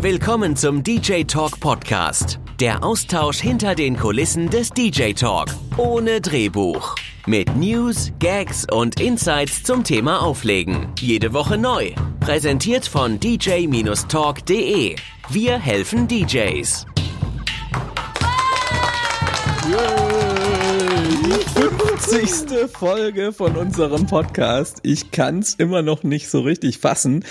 Willkommen zum DJ Talk Podcast. Der Austausch hinter den Kulissen des DJ Talk. Ohne Drehbuch. Mit News, Gags und Insights zum Thema Auflegen. Jede Woche neu. Präsentiert von dj-talk.de. Wir helfen DJs. Die 50. Folge von unserem Podcast. Ich kann's immer noch nicht so richtig fassen.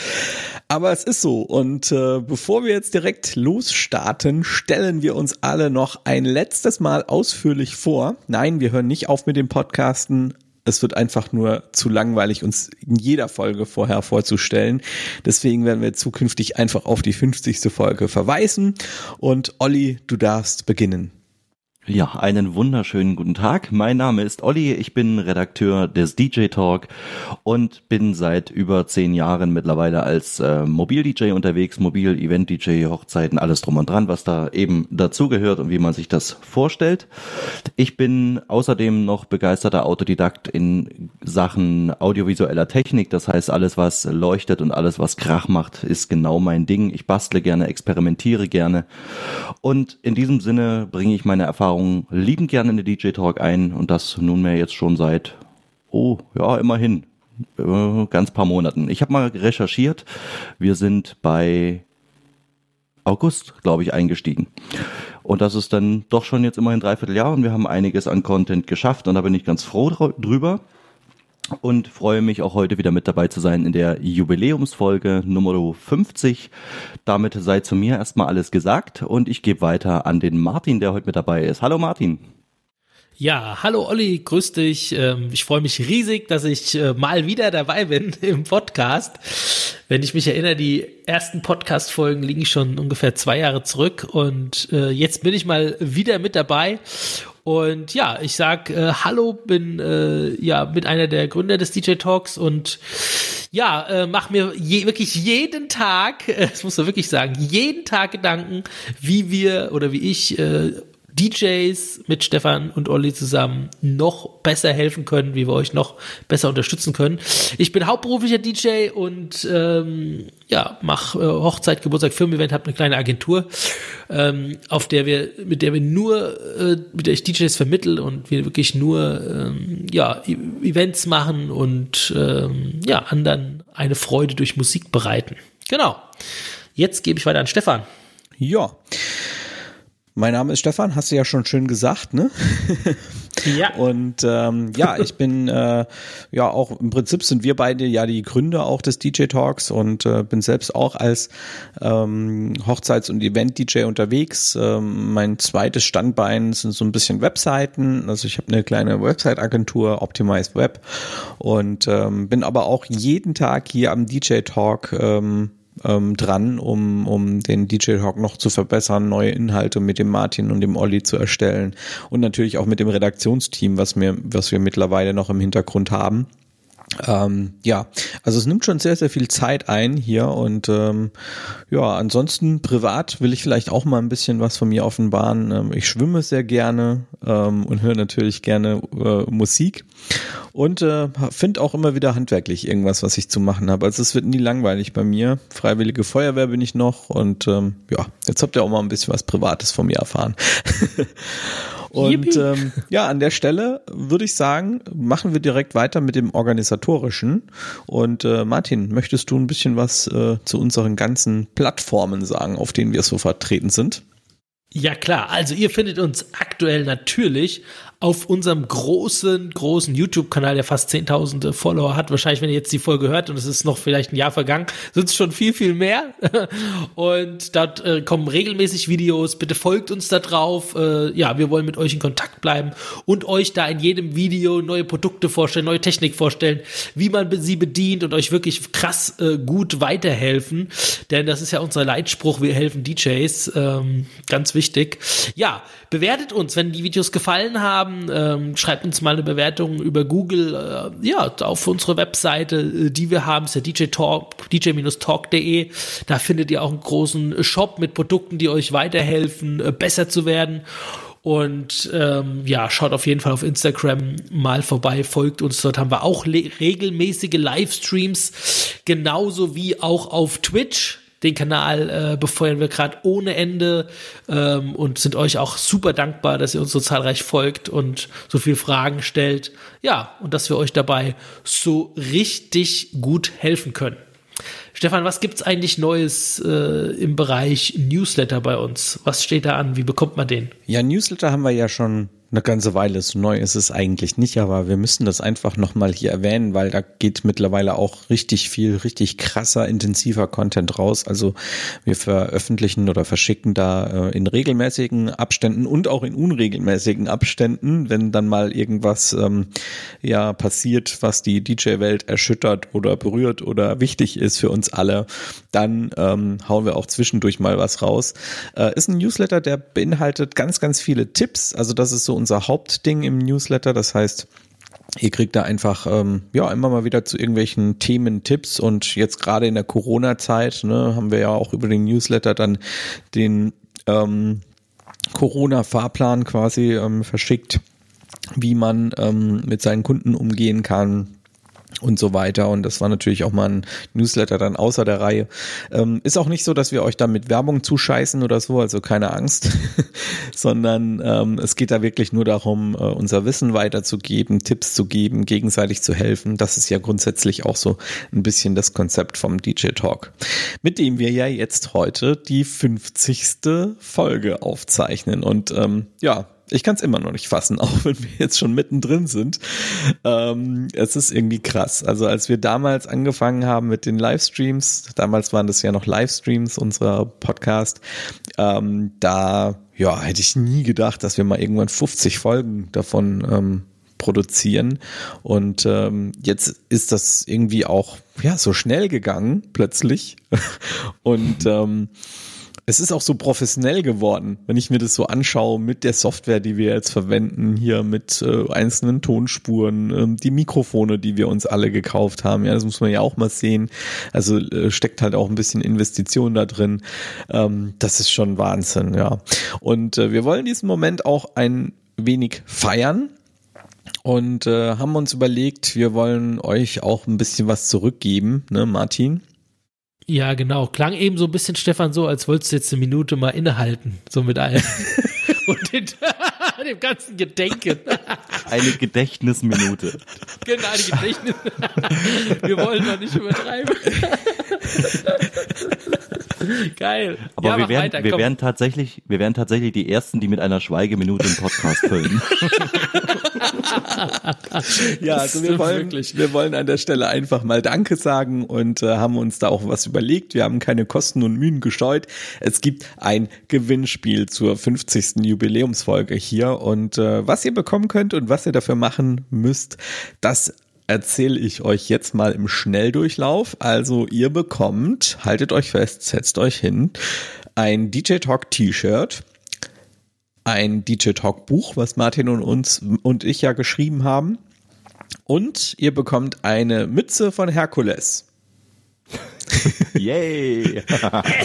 Aber es ist so. Und äh, bevor wir jetzt direkt losstarten, stellen wir uns alle noch ein letztes Mal ausführlich vor. Nein, wir hören nicht auf mit dem Podcasten. Es wird einfach nur zu langweilig, uns in jeder Folge vorher vorzustellen. Deswegen werden wir zukünftig einfach auf die 50. Folge verweisen. Und Olli, du darfst beginnen. Ja, einen wunderschönen guten Tag. Mein Name ist Olli, ich bin Redakteur des DJ Talk und bin seit über zehn Jahren mittlerweile als äh, Mobil-DJ unterwegs, Mobil-Event-DJ, Hochzeiten, alles drum und dran, was da eben dazugehört und wie man sich das vorstellt. Ich bin außerdem noch begeisterter Autodidakt in Sachen audiovisueller Technik, das heißt alles, was leuchtet und alles, was Krach macht, ist genau mein Ding. Ich bastle gerne, experimentiere gerne und in diesem Sinne bringe ich meine Erfahrungen Erfahrungen lieben gerne in den DJ Talk ein und das nunmehr jetzt schon seit, oh, ja, immerhin, äh, ganz paar Monaten. Ich habe mal recherchiert, wir sind bei August, glaube ich, eingestiegen. Und das ist dann doch schon jetzt immerhin dreiviertel Jahr und wir haben einiges an Content geschafft und da bin ich ganz froh drüber und freue mich auch heute wieder mit dabei zu sein in der Jubiläumsfolge Nummer 50. Damit sei zu mir erstmal alles gesagt und ich gebe weiter an den Martin, der heute mit dabei ist. Hallo Martin. Ja, hallo Olli, grüß dich. Ähm, ich freue mich riesig, dass ich äh, mal wieder dabei bin im Podcast. Wenn ich mich erinnere, die ersten Podcast-Folgen liegen schon ungefähr zwei Jahre zurück und äh, jetzt bin ich mal wieder mit dabei und ja, ich sag äh, Hallo, bin äh, ja mit einer der Gründer des DJ Talks und ja, äh, mach mir je, wirklich jeden Tag, äh, das muss man wirklich sagen, jeden Tag Gedanken, wie wir oder wie ich äh, DJs mit Stefan und Olli zusammen noch besser helfen können, wie wir euch noch besser unterstützen können. Ich bin hauptberuflicher DJ und ähm, ja, mache äh, Hochzeit, Geburtstag, Firmen-Event, habe eine kleine Agentur, ähm, auf der wir, mit der wir nur, äh, mit der ich DJs vermittel und wir wirklich nur ähm, ja, e Events machen und ähm, ja, anderen eine Freude durch Musik bereiten. Genau. Jetzt gebe ich weiter an Stefan. Ja. Mein Name ist Stefan, hast du ja schon schön gesagt, ne? Ja. Und ähm, ja, ich bin äh, ja auch im Prinzip sind wir beide ja die Gründer auch des DJ Talks und äh, bin selbst auch als ähm, Hochzeits- und Event-DJ unterwegs. Ähm, mein zweites Standbein sind so ein bisschen Webseiten. Also ich habe eine kleine Website-Agentur, Optimized Web und ähm, bin aber auch jeden Tag hier am DJ Talk ähm, ähm, dran, um, um den DJ Talk noch zu verbessern, neue Inhalte mit dem Martin und dem Olli zu erstellen und natürlich auch mit dem Redaktionsteam, was wir, was wir mittlerweile noch im Hintergrund haben. Ähm, ja, also es nimmt schon sehr, sehr viel Zeit ein hier und ähm, ja, ansonsten privat will ich vielleicht auch mal ein bisschen was von mir offenbaren. Ähm, ich schwimme sehr gerne ähm, und höre natürlich gerne äh, Musik und äh, finde auch immer wieder handwerklich irgendwas, was ich zu machen habe. Also es wird nie langweilig bei mir. Freiwillige Feuerwehr bin ich noch und ähm, ja, jetzt habt ihr auch mal ein bisschen was Privates von mir erfahren. Und ähm, ja, an der Stelle würde ich sagen, machen wir direkt weiter mit dem organisatorischen. Und äh, Martin, möchtest du ein bisschen was äh, zu unseren ganzen Plattformen sagen, auf denen wir so vertreten sind? Ja klar, also ihr findet uns aktuell natürlich auf unserem großen, großen YouTube-Kanal, der fast 10.000 Follower hat. Wahrscheinlich, wenn ihr jetzt die Folge hört und es ist noch vielleicht ein Jahr vergangen, sind es schon viel, viel mehr. und dort äh, kommen regelmäßig Videos. Bitte folgt uns da drauf. Äh, ja, wir wollen mit euch in Kontakt bleiben und euch da in jedem Video neue Produkte vorstellen, neue Technik vorstellen, wie man sie bedient und euch wirklich krass äh, gut weiterhelfen. Denn das ist ja unser Leitspruch, wir helfen DJs. Ähm, ganz wichtig. Ja, bewertet uns, wenn die Videos gefallen haben haben, ähm, schreibt uns mal eine Bewertung über Google, äh, ja, auf unsere Webseite, äh, die wir haben, ist der DJ Talk, dj-talk.de. Da findet ihr auch einen großen Shop mit Produkten, die euch weiterhelfen, äh, besser zu werden. Und ähm, ja, schaut auf jeden Fall auf Instagram mal vorbei, folgt uns. Dort haben wir auch regelmäßige Livestreams, genauso wie auch auf Twitch Den Kanal äh, befeuern wir gerade ohne Ende ähm, und sind euch auch super dankbar, dass ihr uns so zahlreich folgt und so viele Fragen stellt. Ja, und dass wir euch dabei so richtig gut helfen können. Stefan, was gibt's eigentlich Neues äh, im Bereich Newsletter bei uns? Was steht da an? Wie bekommt man den? Ja, Newsletter haben wir ja schon eine ganze Weile. So neu ist es eigentlich nicht, aber wir müssen das einfach nochmal hier erwähnen, weil da geht mittlerweile auch richtig viel, richtig krasser, intensiver Content raus. Also wir veröffentlichen oder verschicken da äh, in regelmäßigen Abständen und auch in unregelmäßigen Abständen, wenn dann mal irgendwas ähm, ja passiert, was die DJ-Welt erschüttert oder berührt oder wichtig ist für uns alle, dann ähm, hauen wir auch zwischendurch mal was raus. Äh, ist ein Newsletter, der beinhaltet ganz, ganz viele Tipps. Also das ist so unser Hauptding im Newsletter. Das heißt, Ihr kriegt da einfach ähm, ja immer mal wieder zu irgendwelchen Themen Tipps und jetzt gerade in der Corona-Zeit ne, haben wir ja auch über den Newsletter dann den ähm, Corona-Fahrplan quasi ähm, verschickt, wie man ähm, mit seinen Kunden umgehen kann, und so weiter. Und das war natürlich auch mal ein Newsletter dann außer der Reihe. Ähm, ist auch nicht so, dass wir euch da mit Werbung zuscheißen oder so, also keine Angst, sondern ähm, es geht da wirklich nur darum, äh, unser Wissen weiterzugeben, Tipps zu geben, gegenseitig zu helfen. Das ist ja grundsätzlich auch so ein bisschen das Konzept vom DJ Talk, mit dem wir ja jetzt heute die 50. Folge aufzeichnen. Und ähm, ja, ich kann es immer noch nicht fassen, auch wenn wir jetzt schon mittendrin sind. Ähm, es ist irgendwie krass. Also als wir damals angefangen haben mit den Livestreams, damals waren das ja noch Livestreams unserer Podcast, ähm, da ja hätte ich nie gedacht, dass wir mal irgendwann 50 Folgen davon ähm, produzieren. Und ähm, jetzt ist das irgendwie auch ja so schnell gegangen plötzlich. Und ähm, es ist auch so professionell geworden, wenn ich mir das so anschaue mit der Software, die wir jetzt verwenden, hier mit äh, einzelnen Tonspuren, ähm, die Mikrofone, die wir uns alle gekauft haben. Ja, das muss man ja auch mal sehen. Also äh, steckt halt auch ein bisschen Investition da drin. Ähm, das ist schon Wahnsinn, ja. Und äh, wir wollen diesen Moment auch ein wenig feiern und äh, haben uns überlegt, wir wollen euch auch ein bisschen was zurückgeben, ne, Martin? Ja, genau. Klang eben so ein bisschen, Stefan, so, als wolltest du jetzt eine Minute mal innehalten. So mit allem. Und den, dem ganzen Gedenken. Eine Gedächtnisminute. Genau, eine Gedächtnis. Wir wollen doch nicht übertreiben. Geil. Aber ja, wir, wären, weiter, wir wären tatsächlich, wir wären tatsächlich die ersten, die mit einer Schweigeminute im Podcast füllen. ja, also wir wollen, wir wollen an der Stelle einfach mal Danke sagen und äh, haben uns da auch was überlegt. Wir haben keine Kosten und Mühen gescheut. Es gibt ein Gewinnspiel zur 50. Jubiläumsfolge hier und äh, was ihr bekommen könnt und was ihr dafür machen müsst, das erzähle ich euch jetzt mal im Schnelldurchlauf. Also ihr bekommt, haltet euch fest, setzt euch hin, ein DJ Talk T-Shirt, ein DJ Talk Buch, was Martin und uns und ich ja geschrieben haben. Und ihr bekommt eine Mütze von Herkules. Yay!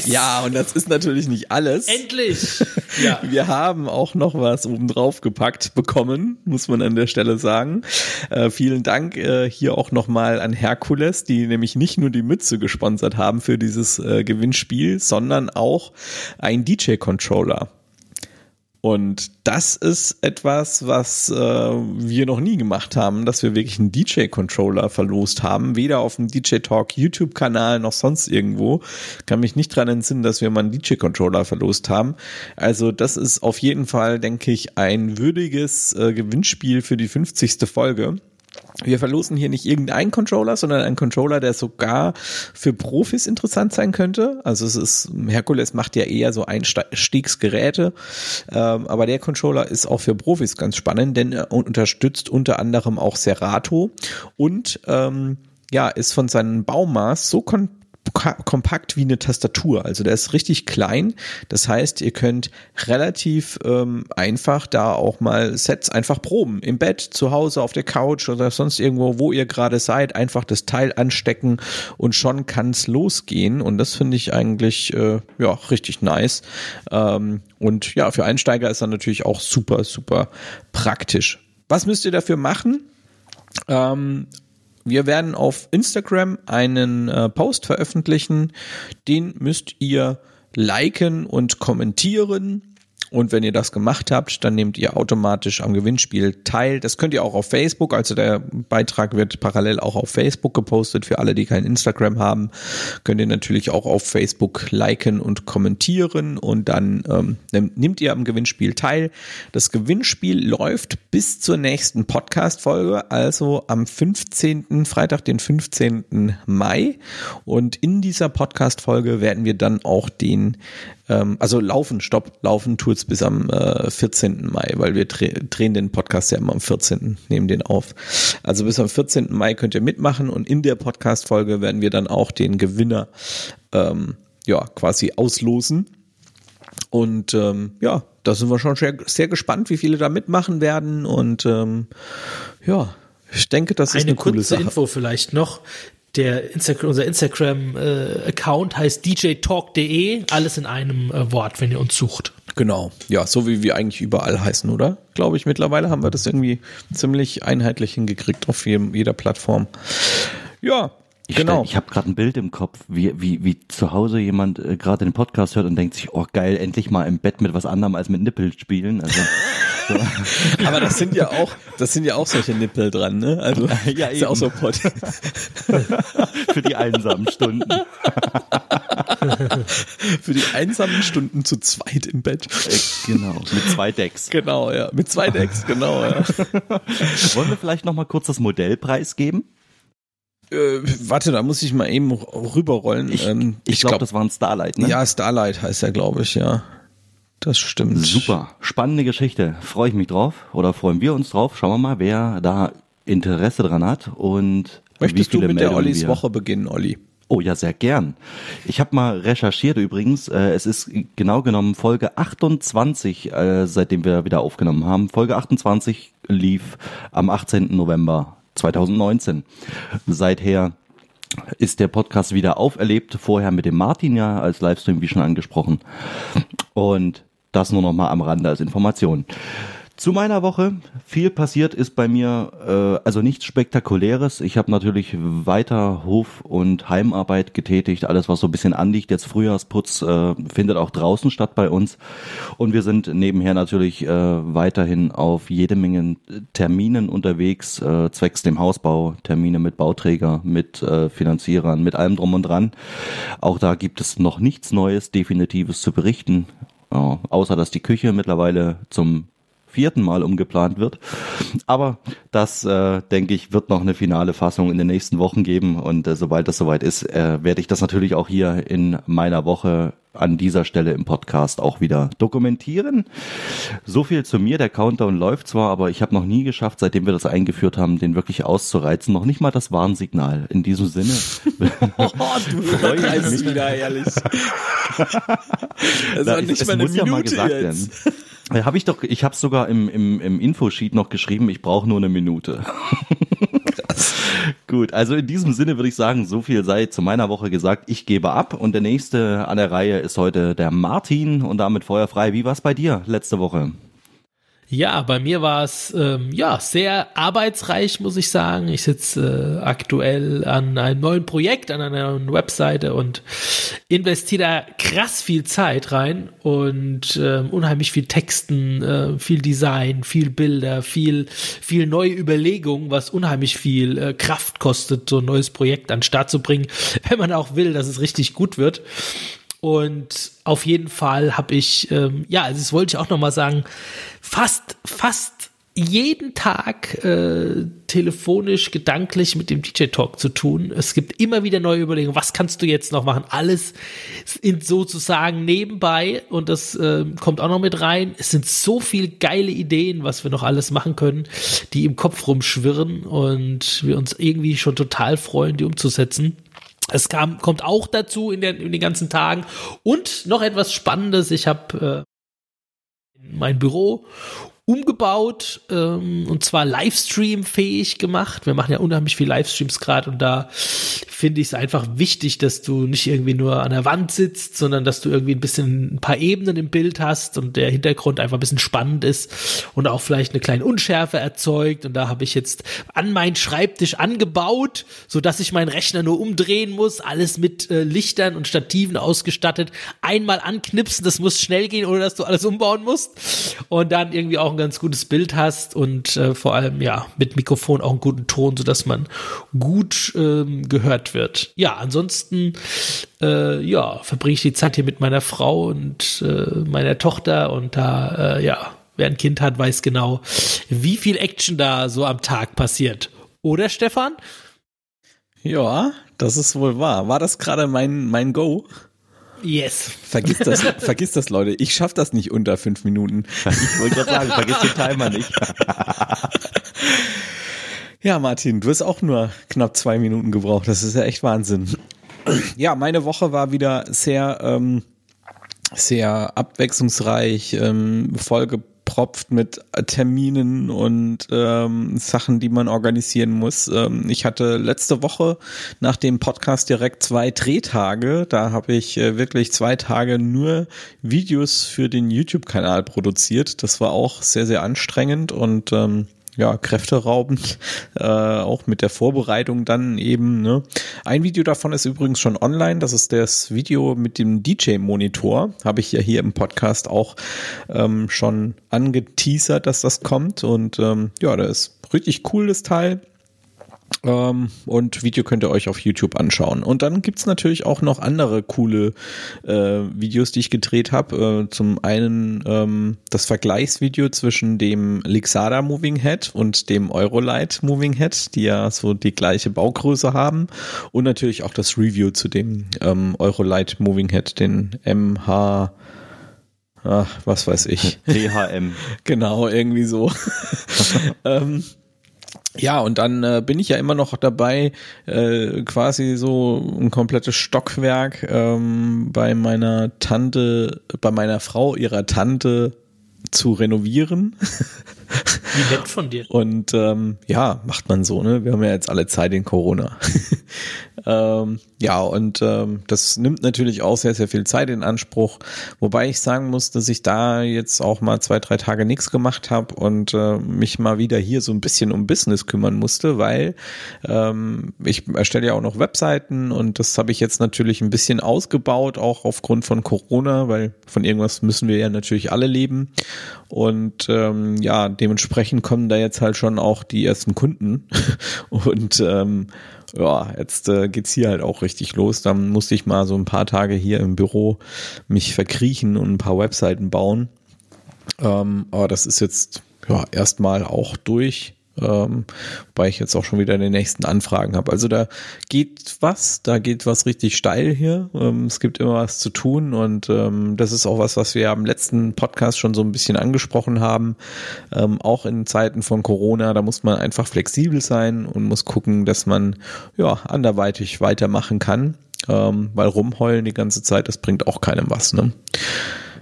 ja, und das ist natürlich nicht alles. Endlich! Ja. Wir haben auch noch was oben drauf gepackt bekommen, muss man an der Stelle sagen. Äh, vielen Dank äh, hier auch nochmal an Herkules, die nämlich nicht nur die Mütze gesponsert haben für dieses äh, Gewinnspiel, sondern auch ein DJ-Controller. Und das ist etwas, was äh, wir noch nie gemacht haben, dass wir wirklich einen DJ-Controller verlost haben, weder auf dem DJ Talk YouTube-Kanal noch sonst irgendwo. Kann mich nicht dran entsinnen, dass wir mal einen DJ-Controller verlost haben. Also das ist auf jeden Fall, denke ich, ein würdiges äh, Gewinnspiel für die 50. Folge. Wir verlosen hier nicht irgendeinen Controller, sondern einen Controller, der sogar für Profis interessant sein könnte. Also es ist, Herkules macht ja eher so Einstiegsgeräte, ähm, aber der Controller ist auch für Profis ganz spannend, denn er unterstützt unter anderem auch Serato und ähm, ja, ist von seinem Baumaß so kon kompakt wie eine Tastatur. Also der ist richtig klein. Das heißt, ihr könnt relativ ähm, einfach da auch mal Sets einfach proben. Im Bett, zu Hause, auf der Couch oder sonst irgendwo, wo ihr gerade seid, einfach das Teil anstecken und schon kann es losgehen. Und das finde ich eigentlich äh, ja richtig nice. Ähm, und ja, für Einsteiger ist er natürlich auch super, super praktisch. Was müsst ihr dafür machen? Ähm, wir werden auf Instagram einen äh, Post veröffentlichen. Den müsst ihr liken und kommentieren. Und wenn ihr das gemacht habt, dann nehmt ihr automatisch am Gewinnspiel teil. Das könnt ihr auch auf Facebook. Also der Beitrag wird parallel auch auf Facebook gepostet. Für alle, die kein Instagram haben, könnt ihr natürlich auch auf Facebook liken und kommentieren. Und dann ähm, nehmt ihr am Gewinnspiel teil. Das Gewinnspiel läuft bis zur nächsten Podcast-Folge, also am 15., Freitag, den 15. Mai. Und in dieser Podcast-Folge werden wir dann auch den ähm, also laufen, stopp, laufen tut's bis am äh, 14. Mai, weil wir dreh, drehen den Podcast ja immer am 14. nehmen den auf. Also bis am 14. Mai könnt ihr mitmachen und in der Podcast-Folge werden wir dann auch den Gewinner ähm, ja quasi auslosen. Und ähm, ja, da sind wir schon sehr, sehr gespannt, wie viele da mitmachen werden. Und ähm, ja, ich denke, das ist eine, eine coole Sache. Info vielleicht noch der Instagram, unser Instagram-Account äh, heißt djtalk.de, alles in einem äh, Wort, wenn ihr uns sucht. Genau, ja, so wie wir eigentlich überall heißen, oder? Glaube ich, mittlerweile haben wir das irgendwie ziemlich einheitlich hingekriegt auf jedem, jeder Plattform. Ja, ich genau. ich habe gerade ein Bild im Kopf, wie, wie, wie zu Hause jemand äh, gerade den Podcast hört und denkt sich, oh geil, endlich mal im Bett mit was anderem als mit Nippel spielen. Also, so. Aber das sind ja auch, das sind ja auch solche Nippel dran, ne? Also ja, ist ja auch so Pot. Für die einsamen Stunden. Für die einsamen Stunden zu zweit im Bett. Äh, genau, mit zwei Decks. Genau, ja, mit zwei Decks, genau, ja. Wollen wir vielleicht noch mal kurz das Modell preisgeben? Äh, warte, da muss ich mal eben rüberrollen. Ich, ähm, ich, ich glaube, glaub, das war ein Starlight, ne? Ja, Starlight heißt er, glaube ich, ja. Das stimmt. Super. Spannende Geschichte. Freue ich mich drauf oder freuen wir uns drauf. Schauen wir mal, wer da Interesse dran hat und Möchtest du mit der Ollis Woche beginnen, Olli? Oh ja, sehr gern. Ich habe mal recherchiert übrigens. Äh, es ist genau genommen Folge 28, äh, seitdem wir wieder aufgenommen haben. Folge 28 lief am 18. November 2019. Seither ist der Podcast wieder auferlebt. Vorher mit dem Martin ja als Livestream, wie schon angesprochen. Und das nur noch mal am Rande als Information. Zu meiner Woche. Viel passiert ist bei mir, äh, also nichts Spektakuläres. Ich habe natürlich weiter Hof- und Heimarbeit getätigt. Alles, was so ein bisschen anliegt. Jetzt Frühjahrsputz äh, findet auch draußen statt bei uns. Und wir sind nebenher natürlich äh, weiterhin auf jede Menge Terminen unterwegs, äh, zwecks dem Hausbau. Termine mit Bauträger, mit äh, Finanzierern, mit allem drum und dran. Auch da gibt es noch nichts Neues, Definitives zu berichten. Ja, außer dass die Küche mittlerweile zum vierten Mal umgeplant wird. Aber das, äh, denke ich, wird noch eine finale Fassung in den nächsten Wochen geben. Und äh, sobald das soweit ist, äh, werde ich das natürlich auch hier in meiner Woche an dieser Stelle im Podcast auch wieder dokumentieren. So viel zu mir. Der Countdown läuft zwar, aber ich habe noch nie geschafft, seitdem wir das eingeführt haben, den wirklich auszureizen. Noch nicht mal das Warnsignal. In diesem Sinne. oh, du freue mich wieder, ehrlich. Das war nicht es, mal eine Minute ja mal gesagt jetzt. Werden. Habe ich doch, ich habe sogar im, im, im Infosheet noch geschrieben, ich brauche nur eine Minute. Krass. Gut, also in diesem Sinne würde ich sagen, so viel sei zu meiner Woche gesagt. Ich gebe ab und der nächste an der Reihe ist heute der Martin und damit feuerfrei. Wie war es bei dir letzte Woche? Ja, bei mir war es ähm, ja sehr arbeitsreich, muss ich sagen. Ich sitze äh, aktuell an einem neuen Projekt, an einer neuen Webseite und investiere krass viel Zeit rein und äh, unheimlich viel Texten, äh, viel Design, viel Bilder, viel viel neue Überlegungen, was unheimlich viel äh, Kraft kostet, so ein neues Projekt an den Start zu bringen, wenn man auch will, dass es richtig gut wird. Und auf jeden Fall habe ich, ähm, ja, also das wollte ich auch nochmal sagen, fast, fast jeden Tag äh, telefonisch, gedanklich mit dem DJ-Talk zu tun. Es gibt immer wieder neue Überlegungen, was kannst du jetzt noch machen? Alles in sozusagen nebenbei und das äh, kommt auch noch mit rein. Es sind so viele geile Ideen, was wir noch alles machen können, die im Kopf rumschwirren und wir uns irgendwie schon total freuen, die umzusetzen. Es kam, kommt auch dazu in, der, in den ganzen Tagen. Und noch etwas Spannendes, ich habe äh, mein Büro umgebaut ähm, und zwar Livestream-fähig gemacht. Wir machen ja unheimlich viel Livestreams gerade und da finde ich es einfach wichtig, dass du nicht irgendwie nur an der Wand sitzt, sondern dass du irgendwie ein bisschen ein paar Ebenen im Bild hast und der Hintergrund einfach ein bisschen spannend ist und auch vielleicht eine kleine Unschärfe erzeugt. Und da habe ich jetzt an meinen Schreibtisch angebaut, so dass ich meinen Rechner nur umdrehen muss, alles mit äh, Lichtern und Stativen ausgestattet. Einmal anknipsen, das muss schnell gehen, ohne dass du alles umbauen musst. Und dann irgendwie auch ein ganz gutes Bild hast und äh, vor allem ja mit Mikrofon auch einen guten Ton, so dass man gut ähm, gehört wird. Ja, ansonsten äh, ja verbringe ich die Zeit hier mit meiner Frau und äh, meiner Tochter und da äh, ja wer ein Kind hat, weiß genau, wie viel Action da so am Tag passiert. Oder Stefan? Ja, das ist wohl wahr. War das gerade mein, mein Go? Yes. Vergiss das, vergiss das, Leute. Ich schaff das nicht unter fünf Minuten. Ich wollte gerade sagen, vergiss den Timer nicht. Ja, Martin, du hast auch nur knapp zwei Minuten gebraucht. Das ist ja echt Wahnsinn. Ja, meine Woche war wieder sehr, ähm, sehr abwechslungsreich, ähm, vollgepropft mit Terminen und ähm, Sachen, die man organisieren muss. Ähm, ich hatte letzte Woche nach dem Podcast direkt zwei Drehtage. Da habe ich äh, wirklich zwei Tage nur Videos für den YouTube-Kanal produziert. Das war auch sehr, sehr anstrengend und ähm, ja, kräfteraubend, äh, auch mit der Vorbereitung dann eben. Ne? Ein Video davon ist übrigens schon online. Das ist das Video mit dem DJ-Monitor. Habe ich ja hier im Podcast auch ähm, schon angeteasert, dass das kommt. Und ähm, ja, da ist richtig cool, das Teil. Ähm, und Video könnt ihr euch auf YouTube anschauen. Und dann gibt's natürlich auch noch andere coole äh, Videos, die ich gedreht habe. Äh, zum einen ähm, das Vergleichsvideo zwischen dem Lixada Moving Head und dem Eurolight Moving Head, die ja so die gleiche Baugröße haben. Und natürlich auch das Review zu dem ähm, Eurolight Moving Head, den MH Ach, was weiß ich. DHM. genau, irgendwie so. ähm, ja, und dann äh, bin ich ja immer noch dabei, äh, quasi so ein komplettes Stockwerk ähm, bei meiner Tante, bei meiner Frau, ihrer Tante zu renovieren. Wie nett von dir. Und ähm, ja, macht man so, ne? Wir haben ja jetzt alle Zeit in Corona. ähm, ja, und ähm, das nimmt natürlich auch sehr, sehr viel Zeit in Anspruch. Wobei ich sagen muss, dass ich da jetzt auch mal zwei, drei Tage nichts gemacht habe und äh, mich mal wieder hier so ein bisschen um Business kümmern musste, weil ähm, ich erstelle ja auch noch Webseiten und das habe ich jetzt natürlich ein bisschen ausgebaut, auch aufgrund von Corona, weil von irgendwas müssen wir ja natürlich alle leben. Und ähm, ja, dementsprechend kommen da jetzt halt schon auch die ersten Kunden. Und ähm, ja, jetzt äh, geht's hier halt auch richtig los. Dann musste ich mal so ein paar Tage hier im Büro mich verkriechen und ein paar Webseiten bauen. Ähm, aber das ist jetzt ja erstmal auch durch ähm, weil ich jetzt auch schon wieder den nächsten Anfragen habe. Also da geht was, da geht was richtig steil hier. Ähm, es gibt immer was zu tun und ähm, das ist auch was, was wir am letzten Podcast schon so ein bisschen angesprochen haben. Ähm, auch in Zeiten von Corona, da muss man einfach flexibel sein und muss gucken, dass man ja anderweitig weitermachen kann, ähm, weil rumheulen die ganze Zeit, das bringt auch keinem was. Ne?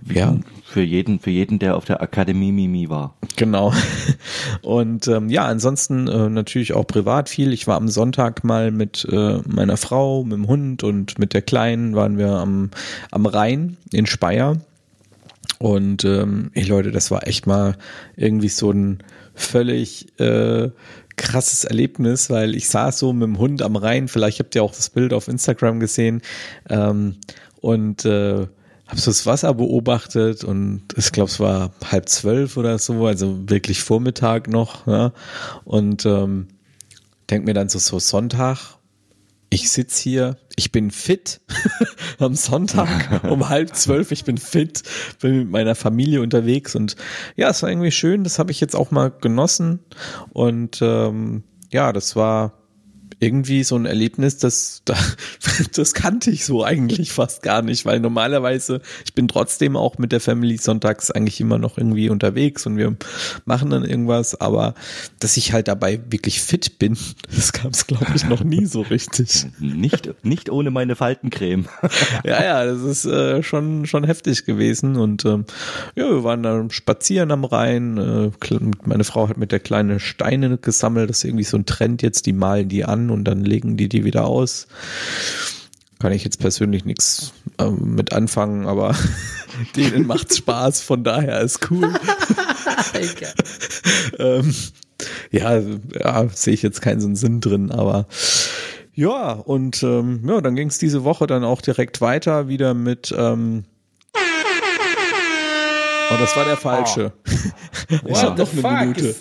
Ja für jeden, für jeden, der auf der Akademie Mimi war. Genau. Und ähm, ja, ansonsten äh, natürlich auch privat viel. Ich war am Sonntag mal mit äh, meiner Frau, mit dem Hund und mit der Kleinen waren wir am, am Rhein in Speyer. Und ähm, ey Leute, das war echt mal irgendwie so ein völlig äh, krasses Erlebnis, weil ich saß so mit dem Hund am Rhein, vielleicht habt ihr auch das Bild auf Instagram gesehen, ähm, und äh, habe so das Wasser beobachtet und ich glaube, es war halb zwölf oder so, also wirklich Vormittag noch. Ja, und ähm, denk mir dann so, so Sonntag, ich sitz hier, ich bin fit am Sonntag um halb zwölf, ich bin fit, bin mit meiner Familie unterwegs und ja, es war irgendwie schön, das habe ich jetzt auch mal genossen und ähm, ja, das war irgendwie so ein Erlebnis, das, das kannte ich so eigentlich fast gar nicht, weil normalerweise, ich bin trotzdem auch mit der Family sonntags eigentlich immer noch irgendwie unterwegs und wir machen dann irgendwas, aber dass ich halt dabei wirklich fit bin, das gab es, glaube ich, noch nie so richtig. Nicht, nicht ohne meine Faltencreme. ja, ja, das ist äh, schon, schon heftig gewesen und ähm, ja, wir waren dann spazieren am Rhein, äh, meine Frau hat mit der kleine Steine gesammelt, das ist irgendwie so ein Trend jetzt, die malen die an und dann legen die die wieder aus. Kann ich jetzt persönlich nichts äh, mit anfangen, aber denen macht's Spaß, von daher ist cool. ähm, ja, ja sehe ich jetzt keinen Sinn drin, aber ja, und ähm, ja, dann ging es diese Woche dann auch direkt weiter wieder mit ähm, Oh, das war der falsche. Oh. Ich habe noch eine Minute.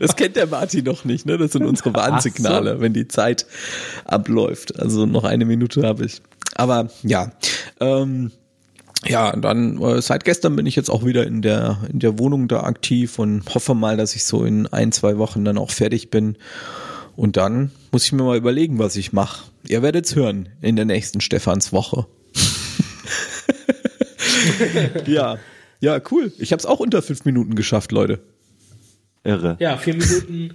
das kennt der Martin noch nicht, ne? Das sind unsere Warnsignale, so. wenn die Zeit abläuft. Also noch eine Minute habe ich. Aber ja, ähm, ja, dann äh, seit gestern bin ich jetzt auch wieder in der in der Wohnung da aktiv und hoffe mal, dass ich so in ein zwei Wochen dann auch fertig bin. Und dann muss ich mir mal überlegen, was ich mache. Ihr werdet es hören in der nächsten Stephanswoche. ja, ja, cool. Ich habe es auch unter fünf Minuten geschafft, Leute. Irre. Ja, vier Minuten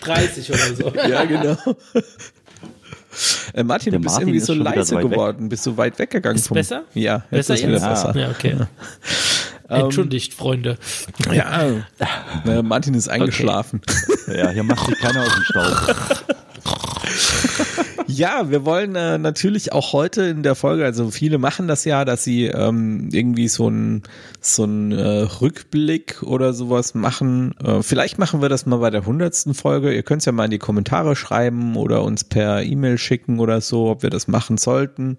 30 oder so. ja, genau. Äh, Martin, Der du bist Martin irgendwie so leise geworden, bist so weit weggegangen. Ist vom, besser? Ja, jetzt besser ist wieder jetzt? besser. Ja, okay. Ähm, Entschuldigt, Freunde. Ja, äh, Martin ist eingeschlafen. Okay. Ja, hier macht sich keiner aus dem Staub. Ja, wir wollen äh, natürlich auch heute in der Folge, also viele machen das ja, dass sie ähm, irgendwie so ein so äh, Rückblick oder sowas machen. Äh, vielleicht machen wir das mal bei der hundertsten Folge. Ihr könnt es ja mal in die Kommentare schreiben oder uns per E-Mail schicken oder so, ob wir das machen sollten.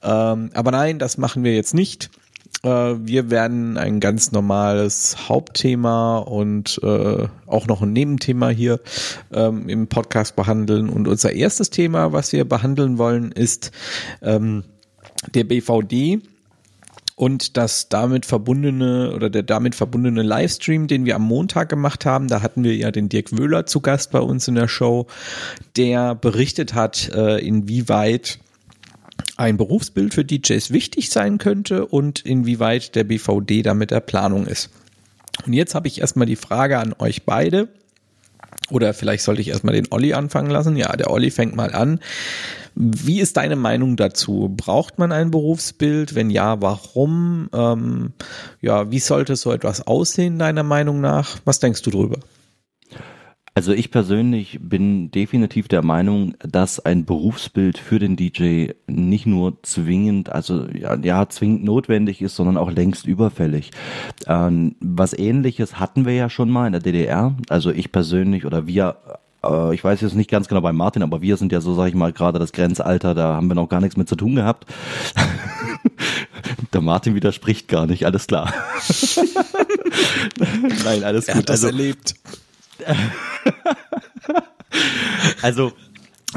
Ähm, aber nein, das machen wir jetzt nicht. Äh, wir werden ein ganz normales Hauptthema und äh, auch noch ein Nebenthema hier ähm, im Podcast behandeln. Und unser erstes Thema, was wir behandeln wollen, ist ähm, der BVD und das damit verbundene oder der damit verbundene Livestream, den wir am Montag gemacht haben. Da hatten wir ja den Dirk Wöhler zu Gast bei uns in der Show, der berichtet hat, äh, inwieweit ein Berufsbild für DJs wichtig sein könnte und inwieweit der BVD da mit der Planung ist. Und jetzt habe ich erstmal die Frage an euch beide. Oder vielleicht sollte ich erstmal den Olli anfangen lassen. Ja, der Olli fängt mal an. Wie ist deine Meinung dazu? Braucht man ein Berufsbild? Wenn ja, warum? Ähm, ja, wie sollte so etwas aussehen, deiner Meinung nach? Was denkst du drüber? Also ich persönlich bin definitiv der Meinung, dass ein Berufsbild für den DJ nicht nur zwingend, also ja, ja zwingend notwendig ist, sondern auch längst überfällig. Ähm, was ähnliches hatten wir ja schon mal in der DDR. Also ich persönlich oder wir äh, ich weiß jetzt nicht ganz genau bei Martin, aber wir sind ja so, sag ich mal, gerade das Grenzalter, da haben wir noch gar nichts mit zu tun gehabt. Der Martin widerspricht gar nicht, alles klar. Nein, alles er gut. Hat das also, erlebt. also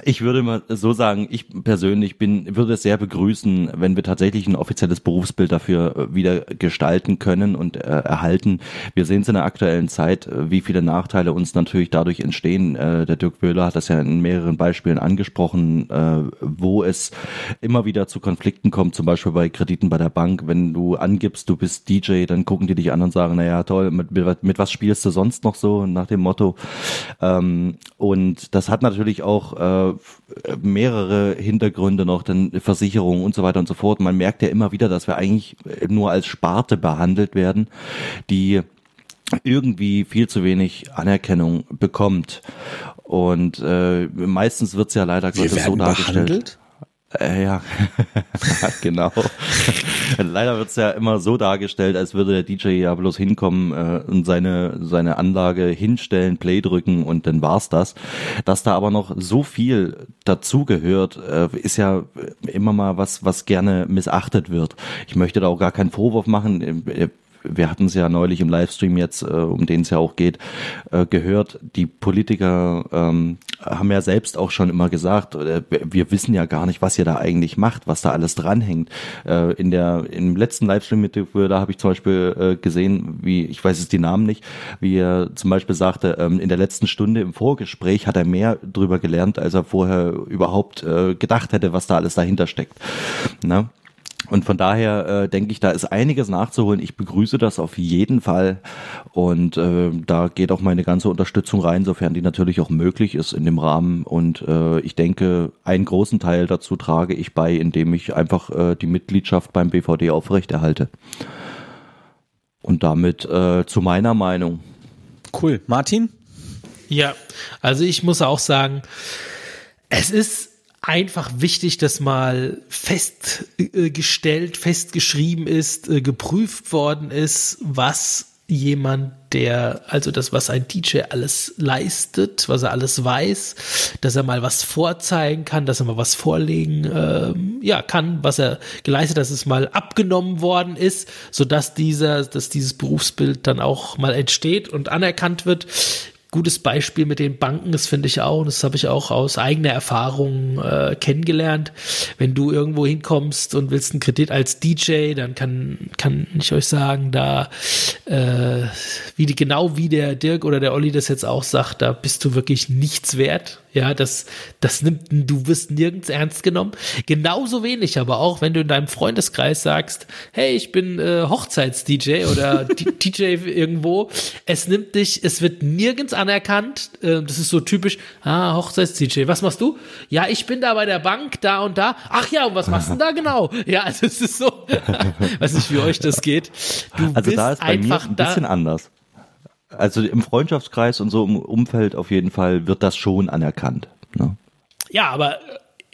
ich würde mal so sagen, ich persönlich bin, würde es sehr begrüßen, wenn wir tatsächlich ein offizielles Berufsbild dafür äh, wieder gestalten können und äh, erhalten. Wir sehen es in der aktuellen Zeit, äh, wie viele Nachteile uns natürlich dadurch entstehen. Äh, der Dirk Wöhler hat das ja in mehreren Beispielen angesprochen, äh, wo es immer wieder zu Konflikten kommt, zum Beispiel bei Krediten bei der Bank. Wenn du angibst, du bist DJ, dann gucken die dich an und sagen, naja, toll, mit, mit was spielst du sonst noch so, nach dem Motto. Ähm, und das hat natürlich auch äh, mehrere Hintergründe noch, dann Versicherungen und so weiter und so fort. Man merkt ja immer wieder, dass wir eigentlich nur als Sparte behandelt werden, die irgendwie viel zu wenig Anerkennung bekommt. Und äh, meistens wird's ja leider Gottes so dargestellt. Behandelt? Äh, ja, genau. Leider wird's ja immer so dargestellt, als würde der DJ ja bloß hinkommen äh, und seine, seine Anlage hinstellen, Play drücken und dann war's das. Dass da aber noch so viel dazugehört, äh, ist ja immer mal was, was gerne missachtet wird. Ich möchte da auch gar keinen Vorwurf machen. Wir hatten es ja neulich im Livestream jetzt, äh, um den es ja auch geht, äh, gehört, die Politiker ähm, haben ja selbst auch schon immer gesagt, äh, wir wissen ja gar nicht, was ihr da eigentlich macht, was da alles dranhängt. Äh, in der im letzten Livestream mit da habe ich zum Beispiel äh, gesehen, wie ich weiß es die Namen nicht, wie er zum Beispiel sagte, ähm, in der letzten Stunde im Vorgespräch hat er mehr drüber gelernt, als er vorher überhaupt äh, gedacht hätte, was da alles dahinter steckt. Ne? Und von daher äh, denke ich, da ist einiges nachzuholen. Ich begrüße das auf jeden Fall. Und äh, da geht auch meine ganze Unterstützung rein, sofern die natürlich auch möglich ist in dem Rahmen. Und äh, ich denke, einen großen Teil dazu trage ich bei, indem ich einfach äh, die Mitgliedschaft beim BVD aufrechterhalte. Und damit äh, zu meiner Meinung. Cool. Martin? Ja, also ich muss auch sagen, es ist einfach wichtig, dass mal festgestellt, festgeschrieben ist, äh, geprüft worden ist, was jemand, der, also das, was ein DJ alles leistet, was er alles weiß, dass er mal was vorzeigen kann, dass er mal was vorlegen ähm, ja, kann, was er geleistet, dass es mal abgenommen worden ist, sodass dieser, dass dieses Berufsbild dann auch mal entsteht und anerkannt wird gutes Beispiel mit den Banken, das finde ich auch, das habe ich auch aus eigener Erfahrung äh, kennengelernt. Wenn du irgendwo hinkommst und willst einen Kredit als DJ, dann kann, kann ich euch sagen, da äh, wie die, genau wie der Dirk oder der Olli das jetzt auch sagt, da bist du wirklich nichts wert. Ja, das, das nimmt, du wirst nirgends ernst genommen. Genauso wenig aber auch, wenn du in deinem Freundeskreis sagst, hey, ich bin äh, Hochzeits-DJ oder DJ irgendwo. Es nimmt dich, es wird nirgends anerkannt. Äh, das ist so typisch, ah, Hochzeits-DJ. Was machst du? Ja, ich bin da bei der Bank, da und da. Ach ja, und was machst du denn da genau? Ja, also es ist so, weiß nicht, wie euch das geht. Du also bist da ist bei einfach mir ein bisschen anders also im Freundschaftskreis und so im Umfeld auf jeden Fall wird das schon anerkannt. Ne? Ja, aber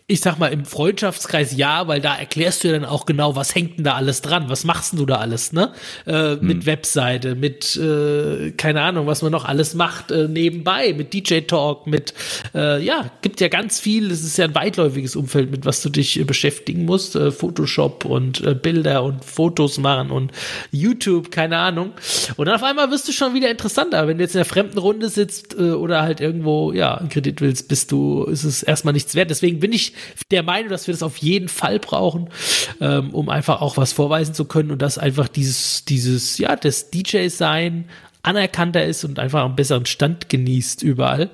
ich sag mal, im Freundschaftskreis ja, weil da erklärst du ja dann auch genau, was hängt denn da alles dran, was machst du da alles, ne? Äh, hm. Mit Webseite, mit, äh, keine Ahnung, was man noch alles macht, äh, nebenbei, mit DJ-Talk, mit, äh, ja, gibt ja ganz viel, es ist ja ein weitläufiges Umfeld, mit was du dich äh, beschäftigen musst, äh, Photoshop und Bilder und Fotos machen und YouTube, keine Ahnung. Und dann auf einmal wirst du schon wieder interessanter, wenn du jetzt in der fremden Runde sitzt oder halt irgendwo, ja, einen Kredit willst, bist du, ist es erstmal nichts wert. Deswegen bin ich der Meinung, dass wir das auf jeden Fall brauchen, ähm, um einfach auch was vorweisen zu können und dass einfach dieses, dieses, ja, das DJ-Sein anerkannter ist und einfach einen besseren Stand genießt überall.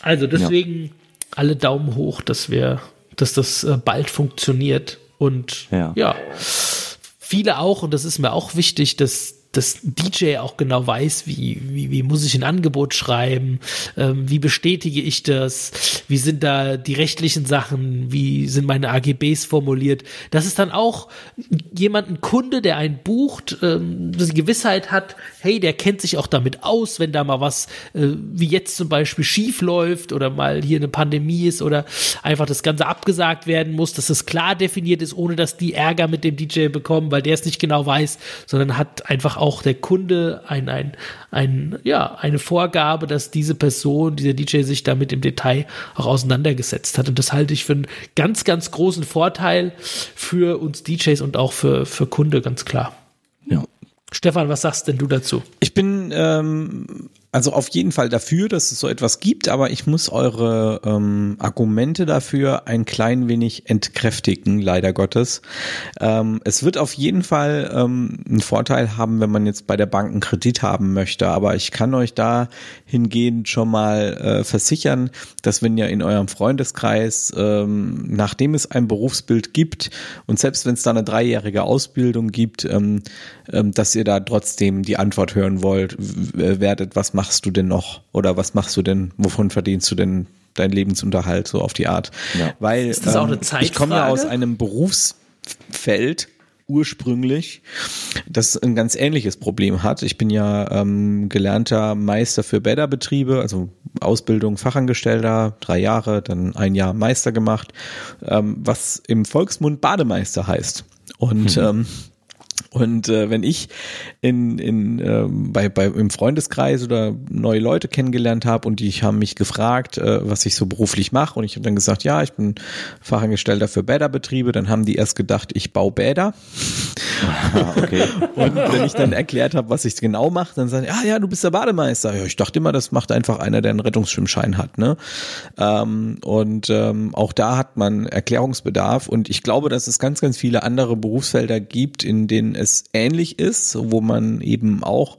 Also deswegen ja. alle Daumen hoch, dass wir, dass das äh, bald funktioniert und ja. ja, viele auch, und das ist mir auch wichtig, dass dass DJ auch genau weiß, wie, wie, wie muss ich ein Angebot schreiben, ähm, wie bestätige ich das, wie sind da die rechtlichen Sachen, wie sind meine AGBs formuliert. Das ist dann auch jemand, ein Kunde, der einen bucht, ähm, die Gewissheit hat, hey, der kennt sich auch damit aus, wenn da mal was, äh, wie jetzt zum Beispiel schief läuft oder mal hier eine Pandemie ist oder einfach das Ganze abgesagt werden muss, dass es klar definiert ist, ohne dass die Ärger mit dem DJ bekommen, weil der es nicht genau weiß, sondern hat einfach auch der Kunde ein, ein, ein, ja, eine Vorgabe, dass diese Person, dieser DJ sich damit im Detail auch auseinandergesetzt hat. Und das halte ich für einen ganz, ganz großen Vorteil für uns DJs und auch für, für Kunde, ganz klar. Ja. Stefan, was sagst denn du dazu? Ich bin ähm, also auf jeden Fall dafür, dass es so etwas gibt, aber ich muss eure ähm, Argumente dafür ein klein wenig entkräftigen, leider Gottes. Ähm, es wird auf jeden Fall ähm, einen Vorteil haben, wenn man jetzt bei der Bank einen Kredit haben möchte, aber ich kann euch da hingehend schon mal äh, versichern, dass wenn ihr in eurem Freundeskreis, ähm, nachdem es ein Berufsbild gibt und selbst wenn es da eine dreijährige Ausbildung gibt, ähm, ähm, dass ihr da trotzdem die Antwort hören wollt, werdet, was machst du denn noch? Oder was machst du denn? Wovon verdienst du denn deinen Lebensunterhalt so auf die Art? Ja. Weil ist das auch eine Zeitfrage? Ähm, ich komme ja aus einem Berufsfeld, ursprünglich, das ein ganz ähnliches Problem hat. Ich bin ja ähm, gelernter Meister für Bäderbetriebe, also Ausbildung Fachangestellter, drei Jahre, dann ein Jahr Meister gemacht, ähm, was im Volksmund Bademeister heißt. Und mhm. ähm, Und äh, wenn ich in, in, äh, bei, bei, im Freundeskreis oder neue Leute kennengelernt habe und die haben mich gefragt, äh, was ich so beruflich mache und ich habe dann gesagt, ja, ich bin Fachangestellter für Bäderbetriebe, dann haben die erst gedacht, ich baue Bäder. Ah, okay. und wenn ich dann erklärt habe, was ich genau mache, dann sagen, ah ja, du bist der Bademeister. Ja, ich dachte immer, das macht einfach einer, der einen Rettungsschwimmschein hat. Ne? Ähm, und ähm, auch da hat man Erklärungsbedarf und ich glaube, dass es ganz, ganz viele andere Berufsfelder gibt, in denen es ähnlich ist, wo man eben auch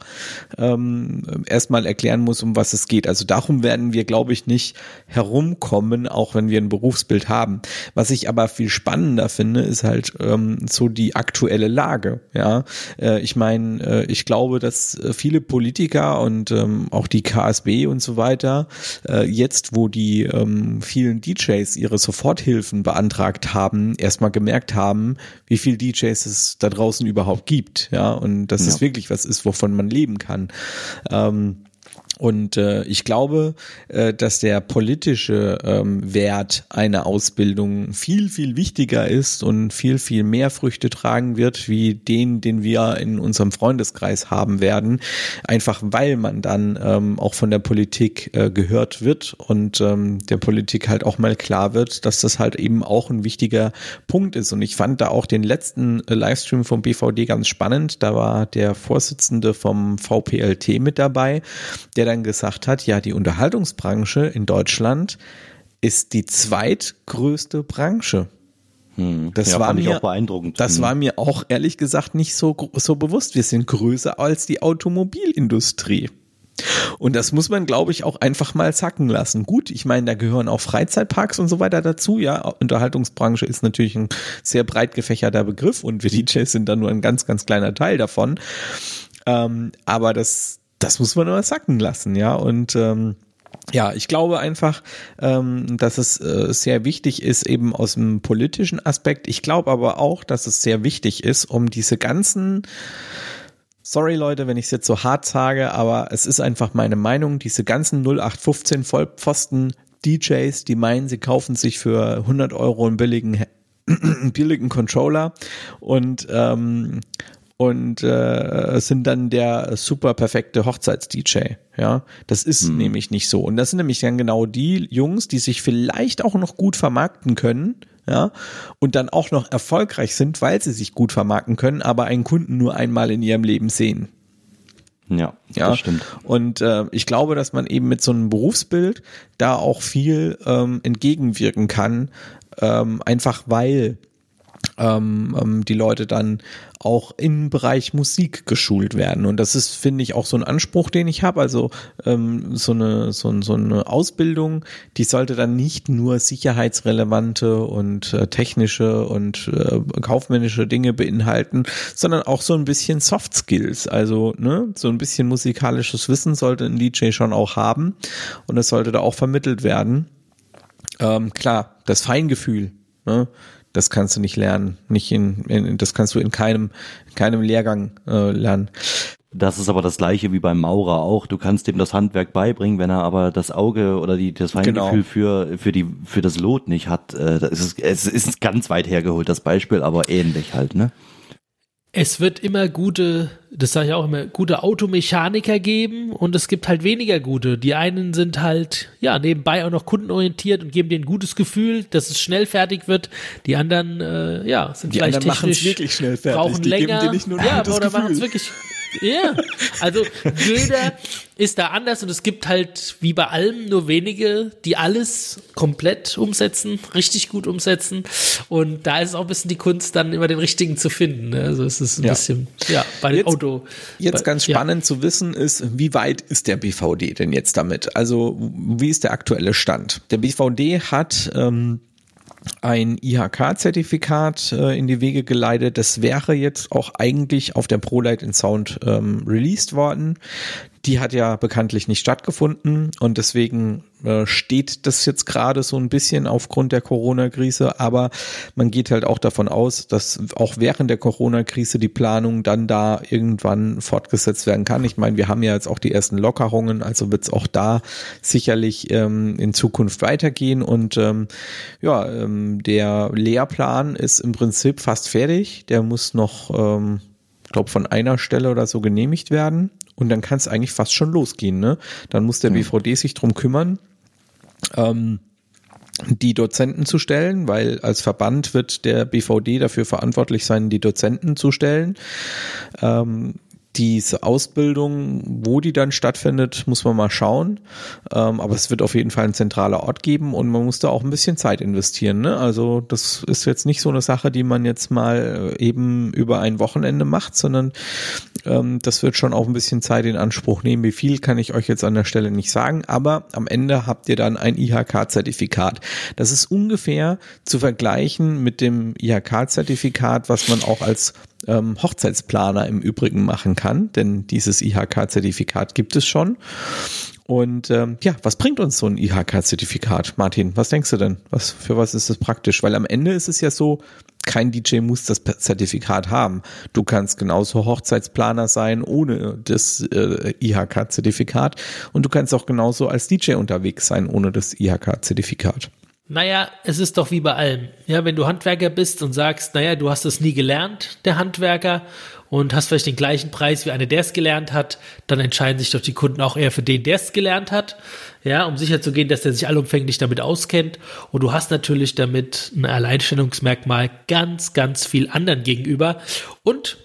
ähm, erstmal erklären muss, um was es geht. Also darum werden wir, glaube ich, nicht herumkommen, auch wenn wir ein Berufsbild haben. Was ich aber viel spannender finde, ist halt ähm, so die aktuelle Lage. Ja, äh, ich meine, äh, ich glaube, dass viele Politiker und ähm, auch die KSB und so weiter äh, jetzt, wo die ähm, vielen DJs ihre Soforthilfen beantragt haben, erstmal gemerkt haben, wie viel DJs es da draußen überhaupt gibt, ja, und dass ja. es wirklich was ist, wovon man leben kann. Ähm, und äh, ich glaube, äh, dass der politische ähm, Wert einer Ausbildung viel, viel wichtiger ist und viel, viel mehr Früchte tragen wird, wie den, den wir in unserem Freundeskreis haben werden. Einfach weil man dann ähm, auch von der Politik äh, gehört wird und ähm, der Politik halt auch mal klar wird, dass das halt eben auch ein wichtiger Punkt ist. Und ich fand da auch den letzten äh, Livestream vom BVD ganz spannend. Da war der Vorsitzende vom VPLT mit dabei, der dann gesagt hat, ja, die Unterhaltungsbranche in Deutschland ist die zweitgrößte Branche. Hm. Das ja, war mir beeindruckend. Das hm. war mir auch ehrlich gesagt nicht so so bewusst. Wir sind größer als die Automobilindustrie. Und das muss man, glaube ich, auch einfach mal zacken lassen. Gut, ich meine, da gehören auch Freizeitparks und so weiter dazu. Ja, Unterhaltungsbranche ist natürlich ein sehr breit gefächerter Begriff und wir DJs sind da nur ein ganz, ganz kleiner Teil davon. Ähm, aber das, das muss man immer sacken lassen, ja. Und ähm, ja, ich glaube einfach, ähm, dass es äh, sehr wichtig ist, eben aus dem politischen Aspekt. Ich glaube aber auch, dass es sehr wichtig ist, um diese ganzen Sorry Leute, wenn ich es jetzt so hart sage, aber es ist einfach meine Meinung, diese ganzen 0815 Vollpfosten DJs, die meinen, sie kaufen sich für 100 Euro einen billigen, billigen Controller und ähm, und äh, sind dann der super perfekte Hochzeits-DJ. Ja, das ist hm. nämlich nicht so. Und das sind nämlich dann genau die Jungs, die sich vielleicht auch noch gut vermarkten können, ja, und dann auch noch erfolgreich sind, weil sie sich gut vermarkten können, aber einen Kunden nur einmal in ihrem Leben sehen. Ja, ja, das stimmt. Und äh, ich glaube, dass man eben mit so einem Berufsbild da auch viel ähm, entgegenwirken kann, ähm, einfach weil ähm, ähm, die Leute dann auch im Bereich Musik geschult werden. Und das ist, finde ich, auch so ein Anspruch, den ich habe. Also ähm, so, eine, so, so eine Ausbildung, die sollte dann nicht nur sicherheitsrelevante und äh, technische und äh, kaufmännische Dinge beinhalten, sondern auch so ein bisschen Soft Skills. Also ne, so ein bisschen musikalisches Wissen sollte ein DJ schon auch haben und das sollte da auch vermittelt werden. Ähm, klar, das Feingefühl. Ne? Das kannst du nicht lernen. Nicht in, in das kannst du in keinem, in keinem Lehrgang äh, lernen. Das ist aber das gleiche wie beim Maurer auch. Du kannst ihm das Handwerk beibringen, wenn er aber das Auge oder die, das Feingefühl genau. für, für die, für das Lot nicht hat. Äh, das ist, es ist ganz weit hergeholt, das Beispiel, aber ähnlich halt, ne? Es wird immer gute, das sage ich auch immer, gute Automechaniker geben und es gibt halt weniger gute. Die einen sind halt, ja, nebenbei auch noch kundenorientiert und geben denen ein gutes Gefühl, dass es schnell fertig wird. Die anderen, äh, ja, sind die vielleicht technisch, wirklich schnell fertig. brauchen die länger. ja, oder machen es wirklich ja, also jeder ist da anders und es gibt halt wie bei allem nur wenige, die alles komplett umsetzen, richtig gut umsetzen. Und da ist auch ein bisschen die Kunst, dann immer den richtigen zu finden. Ne? Also es ist ein ja. bisschen, ja, bei dem jetzt, Auto. Jetzt bei, ganz spannend ja. zu wissen ist, wie weit ist der BVD denn jetzt damit? Also wie ist der aktuelle Stand? Der BVD hat ähm, ein IHK-Zertifikat äh, in die Wege geleitet. Das wäre jetzt auch eigentlich auf der ProLight in Sound ähm, released worden. Die hat ja bekanntlich nicht stattgefunden und deswegen äh, steht das jetzt gerade so ein bisschen aufgrund der Corona-Krise, aber man geht halt auch davon aus, dass auch während der Corona-Krise die Planung dann da irgendwann fortgesetzt werden kann. Ich meine, wir haben ja jetzt auch die ersten Lockerungen, also wird es auch da sicherlich ähm, in Zukunft weitergehen und ähm, ja, ähm, der Lehrplan ist im Prinzip fast fertig. Der muss noch ähm, glaube von einer Stelle oder so genehmigt werden und dann kann es eigentlich fast schon losgehen. Ne? Dann muss der. BVD sich drum kümmern. Ähm, die Dozenten zu stellen, weil als Verband wird der BVD dafür verantwortlich sein, die Dozenten zu stellen. Ähm, diese Ausbildung, wo die dann stattfindet, muss man mal schauen. Ähm, aber es wird auf jeden Fall ein zentraler Ort geben und man muss da auch ein bisschen Zeit investieren. Ne? Also das ist jetzt nicht so eine Sache, die man jetzt mal eben über ein Wochenende macht, sondern ähm, das wird schon auch ein bisschen Zeit in Anspruch nehmen. Wie viel kann ich euch jetzt an der Stelle nicht sagen, aber am Ende habt ihr dann ein IHK-Zertifikat. Das ist ungefähr zu vergleichen mit dem IHK-Zertifikat, was man auch als ähm, Hochzeitsplaner im Übrigen machen kann, denn dieses IHK-Zertifikat gibt es schon. Und ähm, ja, was bringt uns so ein IHK-Zertifikat, Martin? Was denkst du denn? Was, für was ist das praktisch? Weil am Ende ist es ja so, kein DJ muss das Zertifikat haben. Du kannst genauso Hochzeitsplaner sein ohne das äh, IHK-Zertifikat und du kannst auch genauso als DJ unterwegs sein ohne das IHK-Zertifikat. Naja, es ist doch wie bei allem. Ja, wenn du Handwerker bist und sagst, naja, du hast es nie gelernt, der Handwerker, und hast vielleicht den gleichen Preis wie einer, der es gelernt hat, dann entscheiden sich doch die Kunden auch eher für den, der es gelernt hat. Ja, um sicherzugehen, dass der sich allumfänglich damit auskennt. Und du hast natürlich damit ein Alleinstellungsmerkmal ganz, ganz viel anderen gegenüber. Und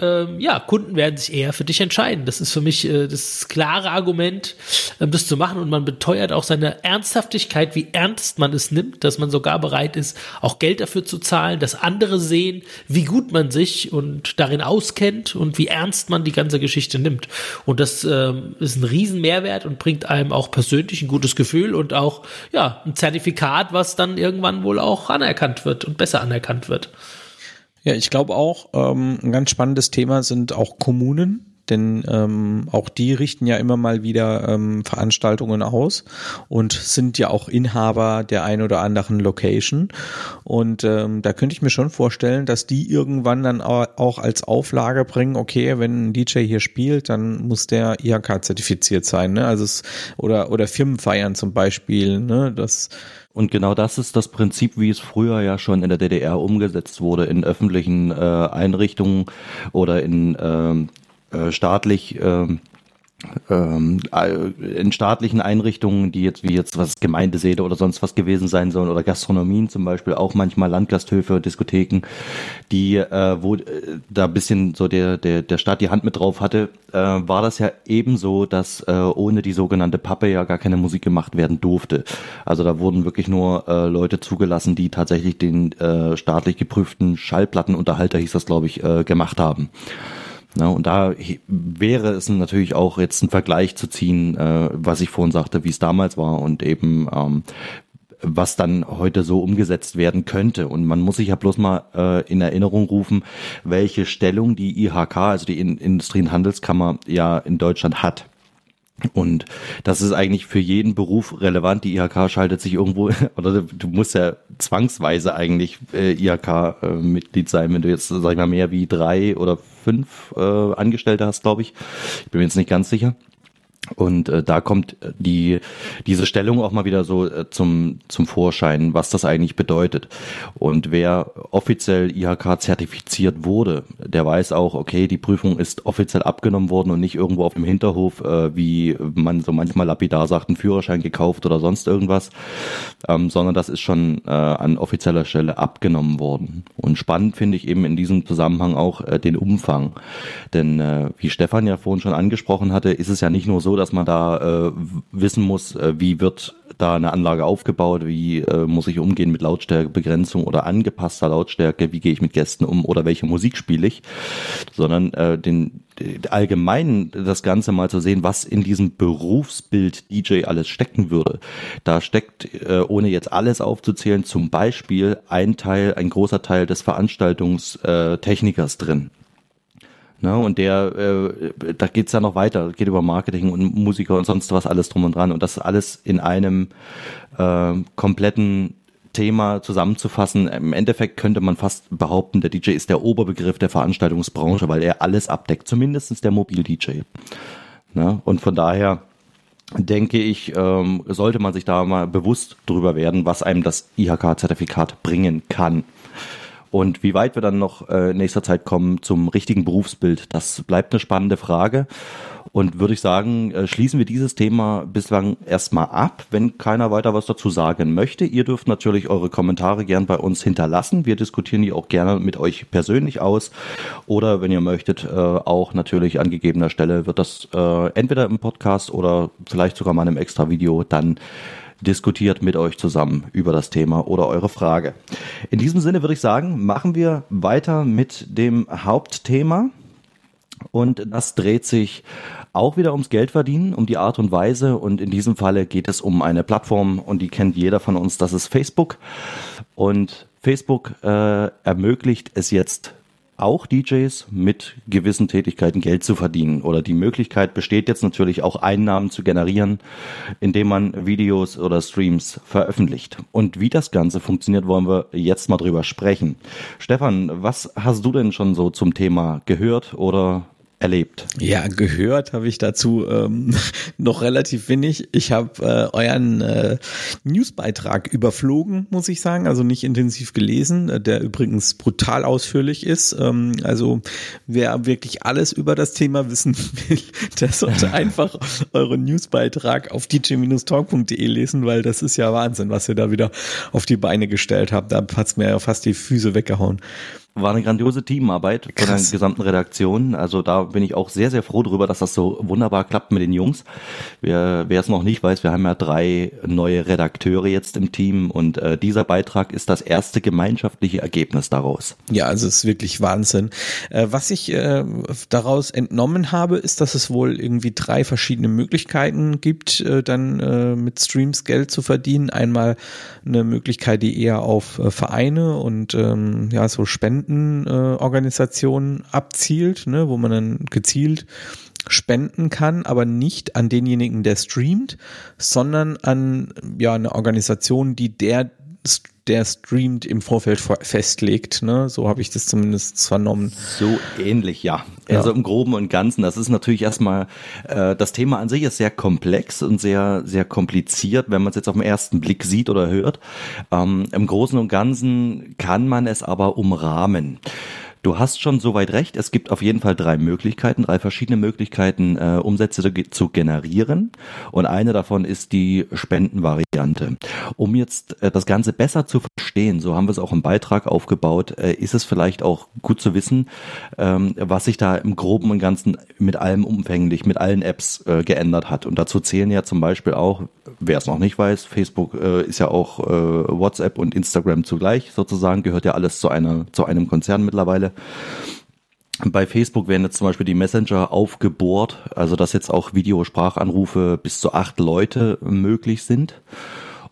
ähm, ja, Kunden werden sich eher für dich entscheiden. Das ist für mich äh, das klare Argument, ähm, das zu machen. Und man beteuert auch seine Ernsthaftigkeit, wie ernst man es nimmt, dass man sogar bereit ist, auch Geld dafür zu zahlen, dass andere sehen, wie gut man sich und darin auskennt und wie ernst man die ganze Geschichte nimmt. Und das ähm, ist ein Riesenmehrwert und bringt einem auch persönlich ein gutes Gefühl und auch ja ein Zertifikat, was dann irgendwann wohl auch anerkannt wird und besser anerkannt wird. Ja, ich glaube auch, ähm, ein ganz spannendes Thema sind auch Kommunen, denn ähm, auch die richten ja immer mal wieder ähm, Veranstaltungen aus und sind ja auch Inhaber der ein oder anderen Location. Und ähm, da könnte ich mir schon vorstellen, dass die irgendwann dann auch als Auflage bringen, okay, wenn ein DJ hier spielt, dann muss der IHK zertifiziert sein, ne? Also es, oder oder Firmenfeiern zum Beispiel, ne? Das und genau das ist das Prinzip, wie es früher ja schon in der DDR umgesetzt wurde, in öffentlichen äh, Einrichtungen oder in ähm, äh, staatlich äh, ähm, in staatlichen Einrichtungen, die jetzt wie jetzt was Gemeindesäle oder sonst was gewesen sein sollen oder Gastronomien zum Beispiel, auch manchmal Landgasthöfe, Diskotheken, die äh, wo äh, da bisschen so der der der Staat die Hand mit drauf hatte, äh, war das ja ebenso, dass äh, ohne die sogenannte Pappe ja gar keine Musik gemacht werden durfte. Also da wurden wirklich nur äh, Leute zugelassen, die tatsächlich den äh, staatlich geprüften Schallplattenunterhalter hieß das glaube ich äh, gemacht haben. Na, und da wäre es natürlich auch jetzt ein Vergleich zu ziehen, äh, was ich vorhin sagte, wie es damals war und eben ähm, was dann heute so umgesetzt werden könnte. Und man muss sich ja bloß mal äh, in Erinnerung rufen, welche Stellung die IHK, also die in Industrie- und Handelskammer, ja in Deutschland hat. Und das ist eigentlich für jeden Beruf relevant. Die IHK schaltet sich irgendwo, oder du musst ja zwangsweise eigentlich äh, IHK-Mitglied äh, sein, wenn du jetzt, sag ich mal, mehr wie drei oder fünf äh, Angestellte hast, glaube ich. Ich bin mir jetzt nicht ganz sicher. Und äh, da kommt äh, die diese Stellung auch mal wieder so äh, zum zum Vorschein, was das eigentlich bedeutet. Und wer offiziell IHK zertifiziert wurde, der weiß auch, okay, die Prüfung ist offiziell abgenommen worden und nicht irgendwo auf dem Hinterhof, äh, wie man so manchmal lapidar sagt, einen Führerschein gekauft oder sonst irgendwas, ähm, sondern das ist schon äh, an offizieller Stelle abgenommen worden. Und spannend finde ich eben in diesem Zusammenhang auch äh, den Umfang, denn äh, wie Stefan ja vorhin schon angesprochen hatte, ist es ja nicht nur so, dass man da äh, wissen muss, äh, wie wird da eine Anlage aufgebaut, wie äh, muss ich umgehen mit Lautstärkebegrenzung oder angepasster Lautstärke, wie gehe ich mit Gästen um oder welche Musik spiele ich, sondern äh, den allgemein das Ganze mal zu sehen, was in diesem Berufsbild DJ alles stecken würde. Da steckt, äh, ohne jetzt alles aufzuzählen, zum Beispiel ein Teil, ein großer Teil des Veranstaltungstechnikers drin. Ne? Und der, äh, da geht's ja noch weiter, geht über Marketing und Musiker und sonst was alles drum und dran. Und das alles in einem äh, kompletten Thema zusammenzufassen. Im Endeffekt könnte man fast behaupten, der DJ ist der Oberbegriff der Veranstaltungsbranche, weil er alles abdeckt, zumindestens der Mobil-DJ. Ne? Und von daher denke ich, ähm, sollte man sich da mal bewusst drüber werden, was einem das IHK-Zertifikat bringen kann. Und wie weit wir dann noch äh, in nächster Zeit kommen zum richtigen Berufsbild, das bleibt eine spannende Frage. Und würde ich sagen, äh, schließen wir dieses Thema bislang erstmal ab, wenn keiner weiter was dazu sagen möchte. Ihr dürft natürlich eure Kommentare gern bei uns hinterlassen. Wir diskutieren die auch gerne mit euch persönlich aus. Oder wenn ihr möchtet, äh, auch natürlich an gegebener Stelle wird das äh, entweder im Podcast oder vielleicht sogar mal in einem extra Video dann diskutiert mit euch zusammen über das Thema oder eure Frage. In diesem Sinne würde ich sagen, machen wir weiter mit dem Hauptthema. Und das dreht sich auch wieder ums Geld verdienen, um die Art und Weise. Und in diesem Falle geht es um eine Plattform und die kennt jeder von uns, das ist Facebook. Und Facebook äh, ermöglicht es jetzt auch DJs mit gewissen Tätigkeiten Geld zu verdienen. Oder die Möglichkeit besteht jetzt natürlich auch Einnahmen zu generieren, indem man Videos oder Streams veröffentlicht. Und wie das Ganze funktioniert, wollen wir jetzt mal drüber sprechen. Stefan, was hast du denn schon so zum Thema gehört oder erlebt? Ja, gehört habe ich dazu ähm, noch relativ wenig. Ich habe äh, euren äh, Newsbeitrag überflogen, muss ich sagen, also nicht intensiv gelesen, äh, der übrigens brutal ausführlich ist. Ähm, also wer wirklich alles über das Thema wissen will, der sollte einfach euren Newsbeitrag auf dj-talk.de lesen, weil das ist ja Wahnsinn, was ihr da wieder auf die Beine gestellt habt. Da hat's mir ja fast die Füße weggehauen. War eine grandiose Teamarbeit von der gesamten Redaktion. Also da bin ich auch sehr, sehr froh darüber, dass das so wunderbar klappt mit den Jungs. Wer, wer es noch nicht weiß, wir haben ja drei neue Redakteure jetzt im Team und äh, dieser Beitrag ist das erste gemeinschaftliche Ergebnis daraus. Ja, also es ist wirklich Wahnsinn. Äh, was ich äh, daraus entnommen habe, ist, dass es wohl irgendwie drei verschiedene Möglichkeiten gibt, äh, dann äh, mit Streams Geld zu verdienen. Einmal eine Möglichkeit, die eher auf äh, Vereine und ähm, ja so Spenden Spendenorganisationen äh, abzielt, ne, wo man dann gezielt spenden kann, aber nicht an denjenigen, der streamt, sondern an ja eine Organisation, die der der streamt im Vorfeld festlegt. Ne? So habe ich das zumindest vernommen. So ähnlich, ja. ja. Also im Groben und Ganzen. Das ist natürlich erstmal, äh, das Thema an sich ist sehr komplex und sehr, sehr kompliziert, wenn man es jetzt auf den ersten Blick sieht oder hört. Ähm, Im Großen und Ganzen kann man es aber umrahmen. Du hast schon soweit recht. Es gibt auf jeden Fall drei Möglichkeiten, drei verschiedene Möglichkeiten, äh, Umsätze zu generieren. Und eine davon ist die Spendenvariante. Um jetzt äh, das Ganze besser zu verstehen, so haben wir es auch im Beitrag aufgebaut, äh, ist es vielleicht auch gut zu wissen, ähm, was sich da im Groben und Ganzen mit allem umfänglich, mit allen Apps äh, geändert hat. Und dazu zählen ja zum Beispiel auch, wer es noch nicht weiß, Facebook äh, ist ja auch äh, WhatsApp und Instagram zugleich sozusagen, gehört ja alles zu einer, zu einem Konzern mittlerweile. Bei Facebook werden jetzt zum Beispiel die Messenger aufgebohrt, also dass jetzt auch Videosprachanrufe bis zu acht Leute möglich sind.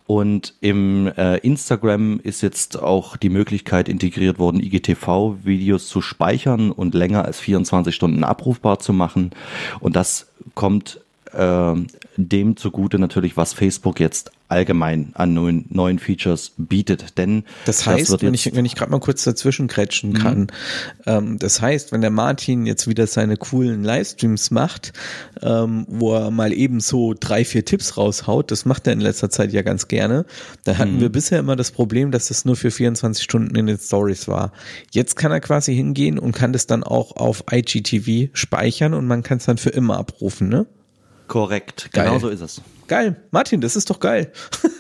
Und im äh, Instagram ist jetzt auch die Möglichkeit integriert worden, IGTV-Videos zu speichern und länger als 24 Stunden abrufbar zu machen. Und das kommt äh, dem zugute natürlich, was Facebook jetzt allgemein an neuen, neuen Features bietet. Denn das heißt, das wenn ich, wenn ich gerade mal kurz dazwischen kretschen mhm. kann, mhm. ähm, das heißt, wenn der Martin jetzt wieder seine coolen Livestreams macht, ähm, wo er mal eben so drei, vier Tipps raushaut, das macht er in letzter Zeit ja ganz gerne, da hatten mhm. wir bisher immer das Problem, dass das nur für 24 Stunden in den Stories war. Jetzt kann er quasi hingehen und kann das dann auch auf IGTV speichern und man kann es dann für immer abrufen, ne? Korrekt, geil. genau so ist es. Geil. Martin, das ist doch geil.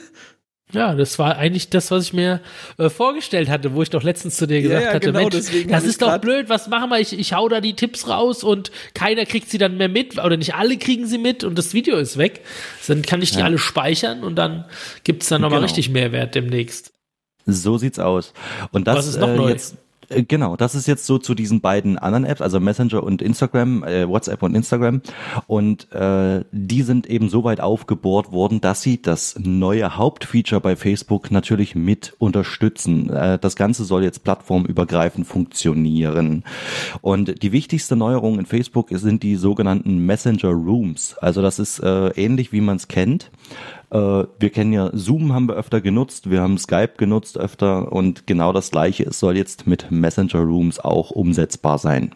Ja, das war eigentlich das, was ich mir äh, vorgestellt hatte, wo ich doch letztens zu dir gesagt ja, ja, hatte, genau, Mensch, das ist doch blöd, was machen wir? Ich, ich hau da die Tipps raus und keiner kriegt sie dann mehr mit oder nicht alle kriegen sie mit und das Video ist weg. Dann kann ich die ja. alle speichern und dann gibt's dann nochmal genau. richtig Mehrwert demnächst. So sieht's aus. Und das was ist noch äh, neu? jetzt Genau, das ist jetzt so zu diesen beiden anderen Apps, also Messenger und Instagram, äh, WhatsApp und Instagram. Und äh, die sind eben so weit aufgebohrt worden, dass sie das neue Hauptfeature bei Facebook natürlich mit unterstützen. Äh, das Ganze soll jetzt plattformübergreifend funktionieren. Und die wichtigste Neuerung in Facebook sind die sogenannten Messenger Rooms. Also das ist äh, ähnlich wie man es kennt. Äh, wir kennen ja Zoom haben wir öfter genutzt, wir haben Skype genutzt öfter und genau das gleiche soll jetzt mit Messenger Rooms auch umsetzbar sein.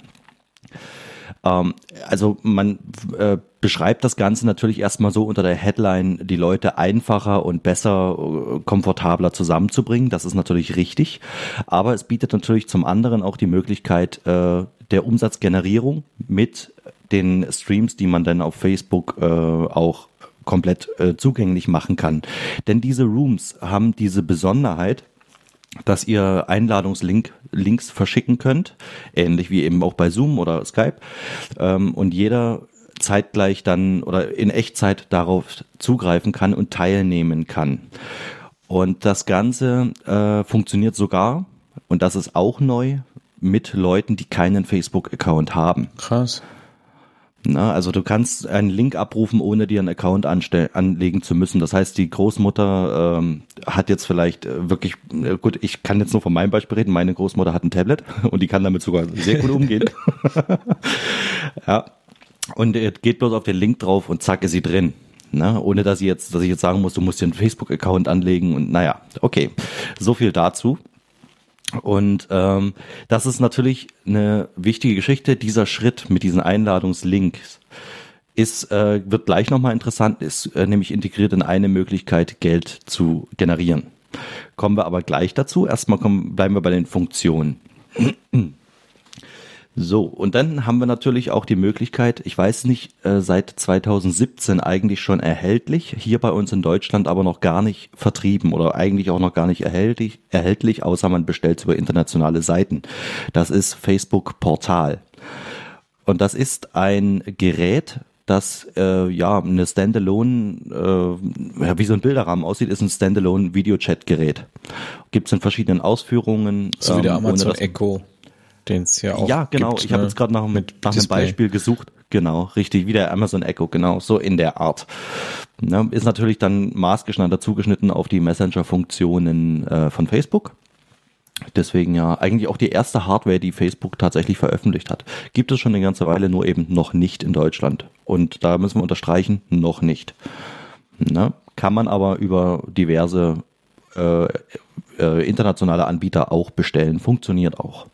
Ähm, also man äh, beschreibt das Ganze natürlich erstmal so unter der Headline, die Leute einfacher und besser, äh, komfortabler zusammenzubringen. Das ist natürlich richtig. Aber es bietet natürlich zum anderen auch die Möglichkeit der Umsatzgenerierung mit den Streams, die man dann auf Facebook auch komplett äh, zugänglich machen kann. Denn diese Rooms haben diese Besonderheit, dass ihr Einladungslink Links verschicken könnt, ähnlich wie eben auch bei Zoom oder Skype. Ähm, und jeder zeitgleich dann oder in Echtzeit darauf zugreifen kann und teilnehmen kann. Und das Ganze äh, funktioniert sogar, und das ist auch neu, mit Leuten, die keinen Facebook-Account haben. Krass. Na, also du kannst einen Link abrufen, ohne dir einen Account anlegen zu müssen. Das heißt, die Großmutter ähm, hat jetzt vielleicht äh, wirklich, äh, gut, ich kann jetzt nur von meinem Beispiel reden, meine Großmutter hat ein Tablet und die kann damit sogar sehr gut umgehen. ja. Und er geht bloß auf den Link drauf und zack ist sie drin. Ne? Ohne dass ich jetzt, dass ich jetzt sagen muss, du musst dir einen Facebook-Account anlegen und naja, okay. So viel dazu. Und ähm, das ist natürlich eine wichtige Geschichte. Dieser Schritt mit diesen Einladungslinks ist, äh, wird gleich nochmal interessant, ist äh, nämlich integriert in eine Möglichkeit, Geld zu generieren. Kommen wir aber gleich dazu. Erstmal kommen, bleiben wir bei den Funktionen. So, und dann haben wir natürlich auch die Möglichkeit, ich weiß nicht, äh, seit 2017 eigentlich schon erhältlich, hier bei uns in Deutschland aber noch gar nicht vertrieben oder eigentlich auch noch gar nicht erhältlich, erhältlich außer man bestellt es über internationale Seiten. Das ist Facebook Portal. Und das ist ein Gerät, das äh, ja eine Standalone, äh, wie so ein Bilderrahmen aussieht, ist ein Standalone Videochat-Gerät. Gibt es in verschiedenen Ausführungen. So wie der ähm, Amazon Echo den es ja auch Ja, genau. Gibt, ich habe ne? jetzt gerade nach, nach einem Beispiel gesucht. Genau, richtig, wie der Amazon Echo, genau, so in der Art. Ne, ist natürlich dann maßgeschneidert zugeschnitten auf die Messenger-Funktionen äh, von Facebook. Deswegen ja eigentlich auch die erste Hardware, die Facebook tatsächlich veröffentlicht hat. Gibt es schon eine ganze Weile, nur eben noch nicht in Deutschland. Und da müssen wir unterstreichen, noch nicht. Ne? Kann man aber über diverse äh, äh, internationale Anbieter auch bestellen. Funktioniert auch.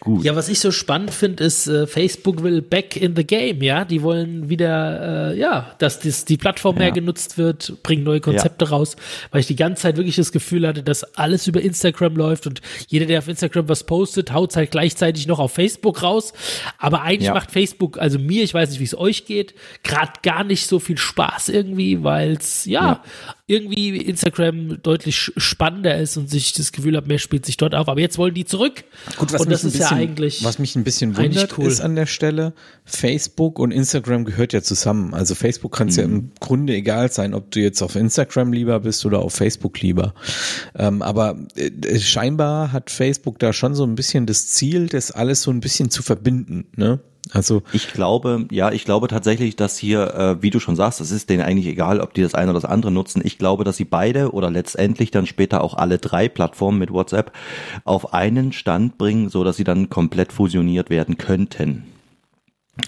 Gut. Ja, was ich so spannend finde, ist, äh, Facebook will back in the game, ja. Die wollen wieder, äh, ja, dass dies, die Plattform ja. mehr genutzt wird, bringen neue Konzepte ja. raus, weil ich die ganze Zeit wirklich das Gefühl hatte, dass alles über Instagram läuft und jeder, der auf Instagram was postet, haut halt gleichzeitig noch auf Facebook raus. Aber eigentlich ja. macht Facebook, also mir, ich weiß nicht, wie es euch geht, gerade gar nicht so viel Spaß irgendwie, weil es, ja, irgendwie Instagram deutlich spannender ist und sich das Gefühl habe, mehr spielt sich dort auf. Aber jetzt wollen die zurück. Gut, was, und mich, ein bisschen, ja was mich ein bisschen wundert, cool. ist an der Stelle, Facebook und Instagram gehört ja zusammen. Also Facebook kann es mhm. ja im Grunde egal sein, ob du jetzt auf Instagram lieber bist oder auf Facebook lieber. Ähm, aber äh, scheinbar hat Facebook da schon so ein bisschen das Ziel, das alles so ein bisschen zu verbinden. Ne? Also ich glaube, ja, ich glaube tatsächlich, dass hier, äh, wie du schon sagst, es ist denen eigentlich egal, ob die das eine oder das andere nutzen. Ich glaube, dass sie beide oder letztendlich dann später auch alle drei Plattformen mit WhatsApp auf einen Stand bringen, so dass sie dann komplett fusioniert werden könnten.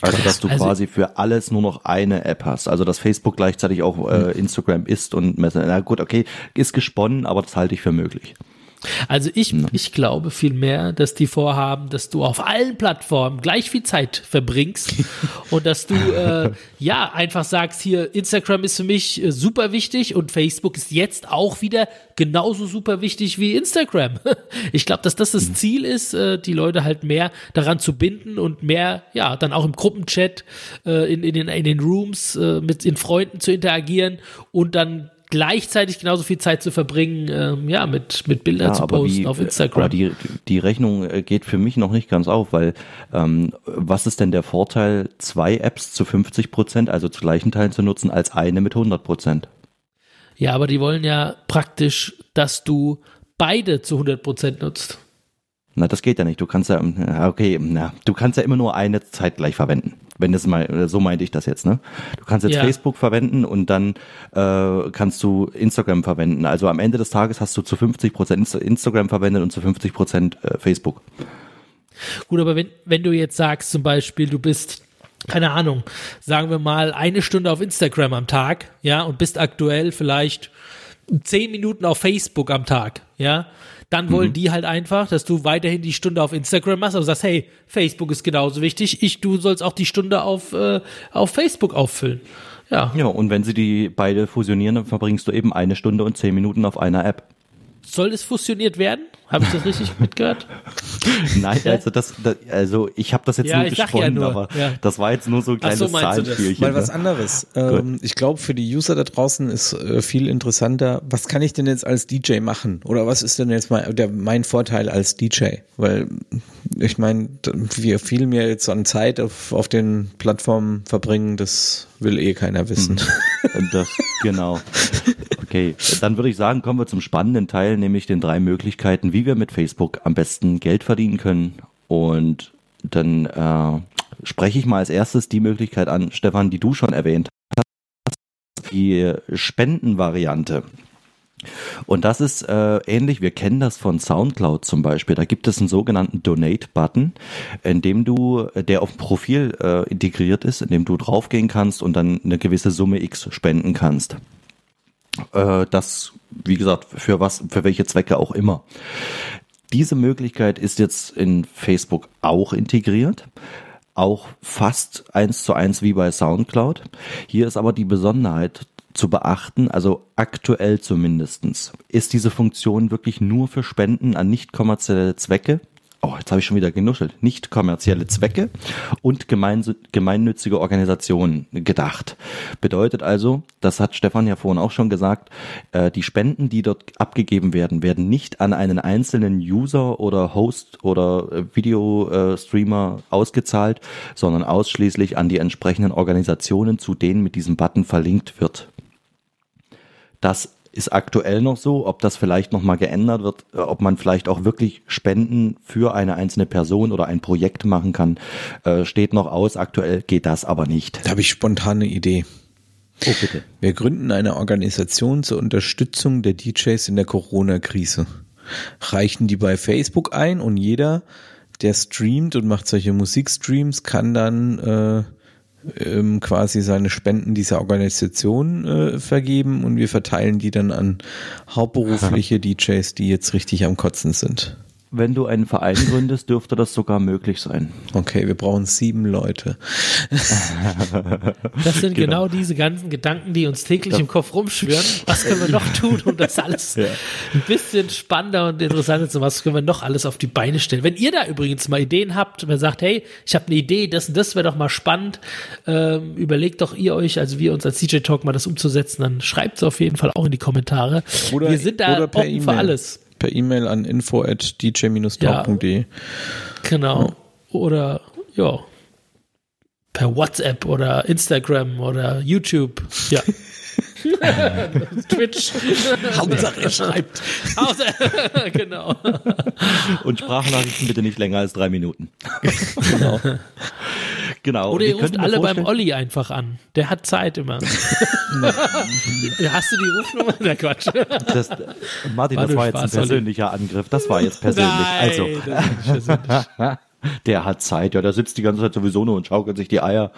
Also dass du also, quasi für alles nur noch eine App hast. Also dass Facebook gleichzeitig auch äh, hm. Instagram ist und Messenger. Na gut, okay, ist gesponnen, aber das halte ich für möglich. Also ich, ja. ich glaube vielmehr, dass die vorhaben, dass du auf allen Plattformen gleich viel Zeit verbringst und dass du äh, ja einfach sagst, hier Instagram ist für mich äh, super wichtig und Facebook ist jetzt auch wieder genauso super wichtig wie Instagram. Ich glaube, dass das das mhm. Ziel ist, äh, die Leute halt mehr daran zu binden und mehr, ja, dann auch im Gruppenchat, äh, in, in, den, in den Rooms äh, mit den Freunden zu interagieren und dann gleichzeitig genauso viel Zeit zu verbringen, ähm, ja, mit, mit Bildern ja, zu posten wie, auf Instagram. Aber die, die Rechnung äh, geht für mich noch nicht ganz auf, weil ähm, was ist denn der Vorteil, zwei Apps zu 50 Prozent, also zu gleichen Teilen zu nutzen, als eine mit 100 Prozent? Ja, aber die wollen ja praktisch, dass du beide zu 100 Prozent nutzt. Na, das geht ja nicht. Du kannst ja, okay, na, du kannst ja immer nur eine Zeit gleich verwenden. Wenn das mal, so meinte ich das jetzt, ne? Du kannst jetzt ja. Facebook verwenden und dann äh, kannst du Instagram verwenden. Also am Ende des Tages hast du zu 50 Prozent Instagram verwendet und zu 50 Prozent äh, Facebook. Gut, aber wenn, wenn du jetzt sagst, zum Beispiel, du bist keine Ahnung, sagen wir mal eine Stunde auf Instagram am Tag, ja, und bist aktuell vielleicht zehn Minuten auf Facebook am Tag, ja, dann wollen mhm. die halt einfach, dass du weiterhin die Stunde auf Instagram machst, aber sagst, hey, Facebook ist genauso wichtig, ich, du sollst auch die Stunde auf, äh, auf Facebook auffüllen. Ja. Ja, und wenn sie die beide fusionieren, dann verbringst du eben eine Stunde und zehn Minuten auf einer App. Soll es fusioniert werden? Habe ich das richtig mitgehört? Nein, also das, das also ich habe das jetzt ja, nur gesponnen, ja aber ja. das war jetzt nur so ein kleines so, Zahlenspielchen. Mal was anderes. Ähm, ich glaube, für die User da draußen ist äh, viel interessanter, was kann ich denn jetzt als DJ machen? Oder was ist denn jetzt mal der, mein Vorteil als DJ? Weil ich meine, wir viel mehr jetzt an Zeit auf, auf den Plattformen verbringen, das will eh keiner wissen. Hm. Das, genau. Okay, dann würde ich sagen, kommen wir zum spannenden Teil, nämlich den drei Möglichkeiten, wie wir mit Facebook am besten Geld verdienen können. Und dann äh, spreche ich mal als erstes die Möglichkeit an, Stefan, die du schon erwähnt hast, die Spendenvariante. Und das ist äh, ähnlich, wir kennen das von SoundCloud zum Beispiel. Da gibt es einen sogenannten Donate-Button, in dem du, der auf dem Profil äh, integriert ist, in dem du draufgehen kannst und dann eine gewisse Summe X spenden kannst. Äh, das, wie gesagt, für was, für welche Zwecke auch immer. Diese Möglichkeit ist jetzt in Facebook auch integriert auch fast eins zu eins wie bei SoundCloud. Hier ist aber die Besonderheit zu beachten, also aktuell zumindestens, ist diese Funktion wirklich nur für Spenden an nicht kommerzielle Zwecke oh, jetzt habe ich schon wieder genuschelt, nicht kommerzielle Zwecke und gemein, gemeinnützige Organisationen gedacht. Bedeutet also, das hat Stefan ja vorhin auch schon gesagt, äh, die Spenden, die dort abgegeben werden, werden nicht an einen einzelnen User oder Host oder äh, Videostreamer äh, ausgezahlt, sondern ausschließlich an die entsprechenden Organisationen, zu denen mit diesem Button verlinkt wird. Das ist aktuell noch so, ob das vielleicht nochmal geändert wird, äh, ob man vielleicht auch wirklich Spenden für eine einzelne Person oder ein Projekt machen kann, äh, steht noch aus. Aktuell geht das aber nicht. Da habe ich spontane Idee. Oh, bitte. Wir gründen eine Organisation zur Unterstützung der DJs in der Corona-Krise. Reichen die bei Facebook ein und jeder, der streamt und macht solche Musikstreams, kann dann äh, ähm, quasi seine Spenden dieser Organisation äh, vergeben und wir verteilen die dann an hauptberufliche DJs, die jetzt richtig am Kotzen sind. Wenn du einen Verein gründest, dürfte das sogar möglich sein. Okay, wir brauchen sieben Leute. Das sind genau, genau diese ganzen Gedanken, die uns täglich das im Kopf rumschwirren. Was können wir noch tun, um das alles ja. ein bisschen spannender und interessanter zu machen? Was können wir noch alles auf die Beine stellen? Wenn ihr da übrigens mal Ideen habt und ihr sagt, hey, ich habe eine Idee, das das wäre doch mal spannend, ähm, überlegt doch ihr euch, also wir uns als DJ Talk mal das umzusetzen, dann schreibt es auf jeden Fall auch in die Kommentare. Oder, wir sind da offen e für alles per E-Mail an info at dj-talk.de. Ja, genau. Ja. Oder ja. Per WhatsApp oder Instagram oder YouTube. Ja. Twitch. Hauptsache er schreibt. genau. Und Sprachnachrichten bitte nicht länger als drei Minuten. genau. Genau. Oder ihr ruft alle beim Olli einfach an. Der hat Zeit immer. Hast du die Rufnummer? Na Quatsch. Das, Martin, war das war jetzt ein persönlicher Olli. Angriff. Das war jetzt persönlich. Nein, also. Der hat Zeit, ja, der sitzt die ganze Zeit sowieso nur und schaukelt sich die Eier.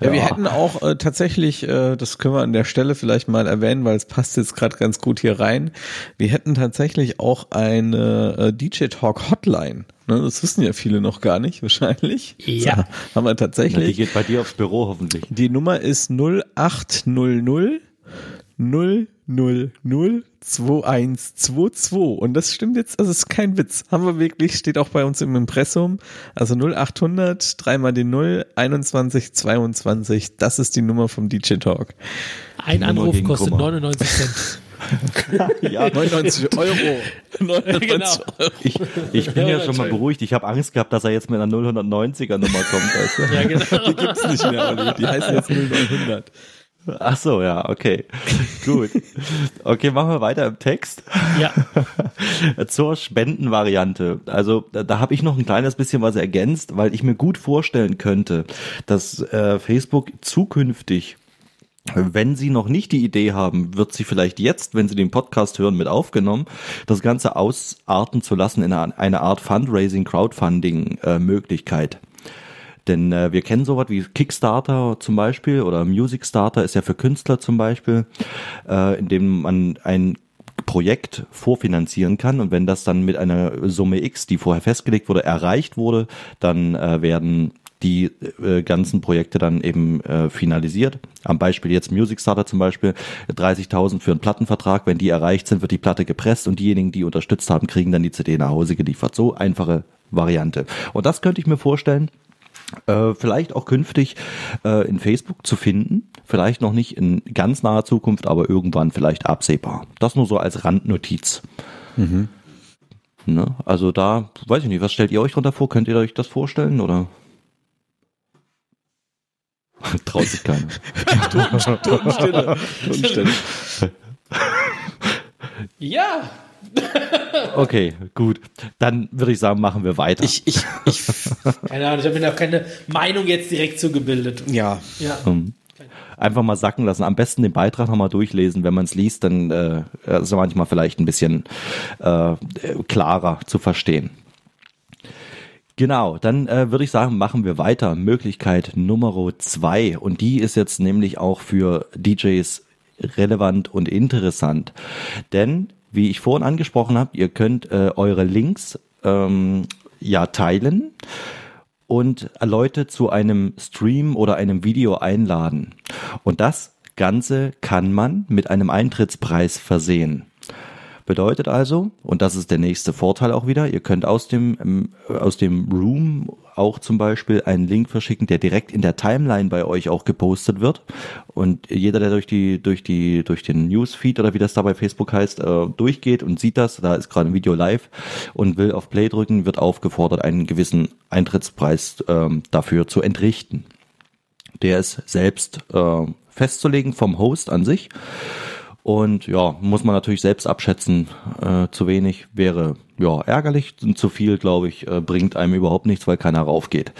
Ja, ja. wir hätten auch äh, tatsächlich, äh, das können wir an der Stelle vielleicht mal erwähnen, weil es passt jetzt gerade ganz gut hier rein. Wir hätten tatsächlich auch eine äh, DJ Talk Hotline. Ne, das wissen ja viele noch gar nicht, wahrscheinlich. Ja. So, haben wir tatsächlich. Na, die geht bei dir aufs Büro hoffentlich. Die Nummer ist 0800 000 2122 und das stimmt jetzt, also ist kein Witz. Haben wir wirklich, steht auch bei uns im Impressum. Also 0800 dreimal die 0 21 22. Das ist die Nummer vom DJ Talk. Ein Anruf kostet Kummer. 99 Cent. ja, 99 Euro. 99 genau. Euro. Ich, ich bin ja schon mal beruhigt. Ich habe Angst gehabt, dass er jetzt mit einer 090er Nummer kommt. Weißt du? Ja, genau. Die gibt's nicht mehr, Olli. Die heißen jetzt 0900. Ach so, ja, okay. Gut. Okay, machen wir weiter im Text. Ja. Zur Spendenvariante. Also da, da habe ich noch ein kleines bisschen was ergänzt, weil ich mir gut vorstellen könnte, dass äh, Facebook zukünftig wenn Sie noch nicht die Idee haben, wird sie vielleicht jetzt, wenn Sie den Podcast hören, mit aufgenommen, das Ganze ausarten zu lassen in eine, Art Fundraising, Crowdfunding-Möglichkeit. Äh, denn äh, wir kennen sowas wie Kickstarter zum Beispiel oder Music Starter ist ja für Künstler zum Beispiel, äh, in dem man ein Projekt vorfinanzieren kann und wenn das dann mit einer Summe X, die vorher festgelegt wurde, erreicht wurde, dann äh, werden die äh, ganzen Projekte dann eben äh, finalisiert. Am Beispiel jetzt Music Starter zum Beispiel, 30.000 für einen Plattenvertrag. Wenn die erreicht sind, wird die Platte gepresst und diejenigen, die unterstützt haben, kriegen dann die CD nach Hause geliefert. So einfache Variante. Und das könnte ich mir vorstellen, äh, vielleicht auch künftig äh, in Facebook zu finden. Vielleicht noch nicht in ganz naher Zukunft, aber irgendwann vielleicht absehbar. Das nur so als Randnotiz. Mhm. Ne? Also da, weiß ich nicht, was stellt ihr euch drunter vor? Könnt ihr euch das vorstellen oder? Traut sich keiner. Totenstille. Totenstille. ja. okay, gut. Dann würde ich sagen, machen wir weiter. Ich, ich, ich, keine Ahnung, ich habe mir noch keine Meinung jetzt direkt zugebildet. Ja. ja. Um, einfach mal sacken lassen. Am besten den Beitrag nochmal durchlesen. Wenn man es liest, dann äh, ist es manchmal vielleicht ein bisschen äh, klarer zu verstehen. Genau, dann äh, würde ich sagen, machen wir weiter. Möglichkeit Nummer zwei. Und die ist jetzt nämlich auch für DJs relevant und interessant. Denn, wie ich vorhin angesprochen habe, ihr könnt äh, eure Links ähm, ja teilen und Leute zu einem Stream oder einem Video einladen. Und das Ganze kann man mit einem Eintrittspreis versehen. Bedeutet also, und das ist der nächste Vorteil auch wieder, ihr könnt aus dem, ähm, aus dem Room auch zum Beispiel einen Link verschicken, der direkt in der Timeline bei euch auch gepostet wird. Und jeder, der durch die, durch die, durch den Newsfeed oder wie das da bei Facebook heißt, äh, durchgeht und sieht das, da ist gerade ein Video live und will auf Play drücken, wird aufgefordert, einen gewissen Eintrittspreis äh, dafür zu entrichten. Der ist selbst äh, festzulegen vom Host an sich. Und ja, muss man natürlich selbst abschätzen. Äh, zu wenig wäre ja ärgerlich, zu viel, glaube ich, äh, bringt einem überhaupt nichts, weil keiner raufgeht.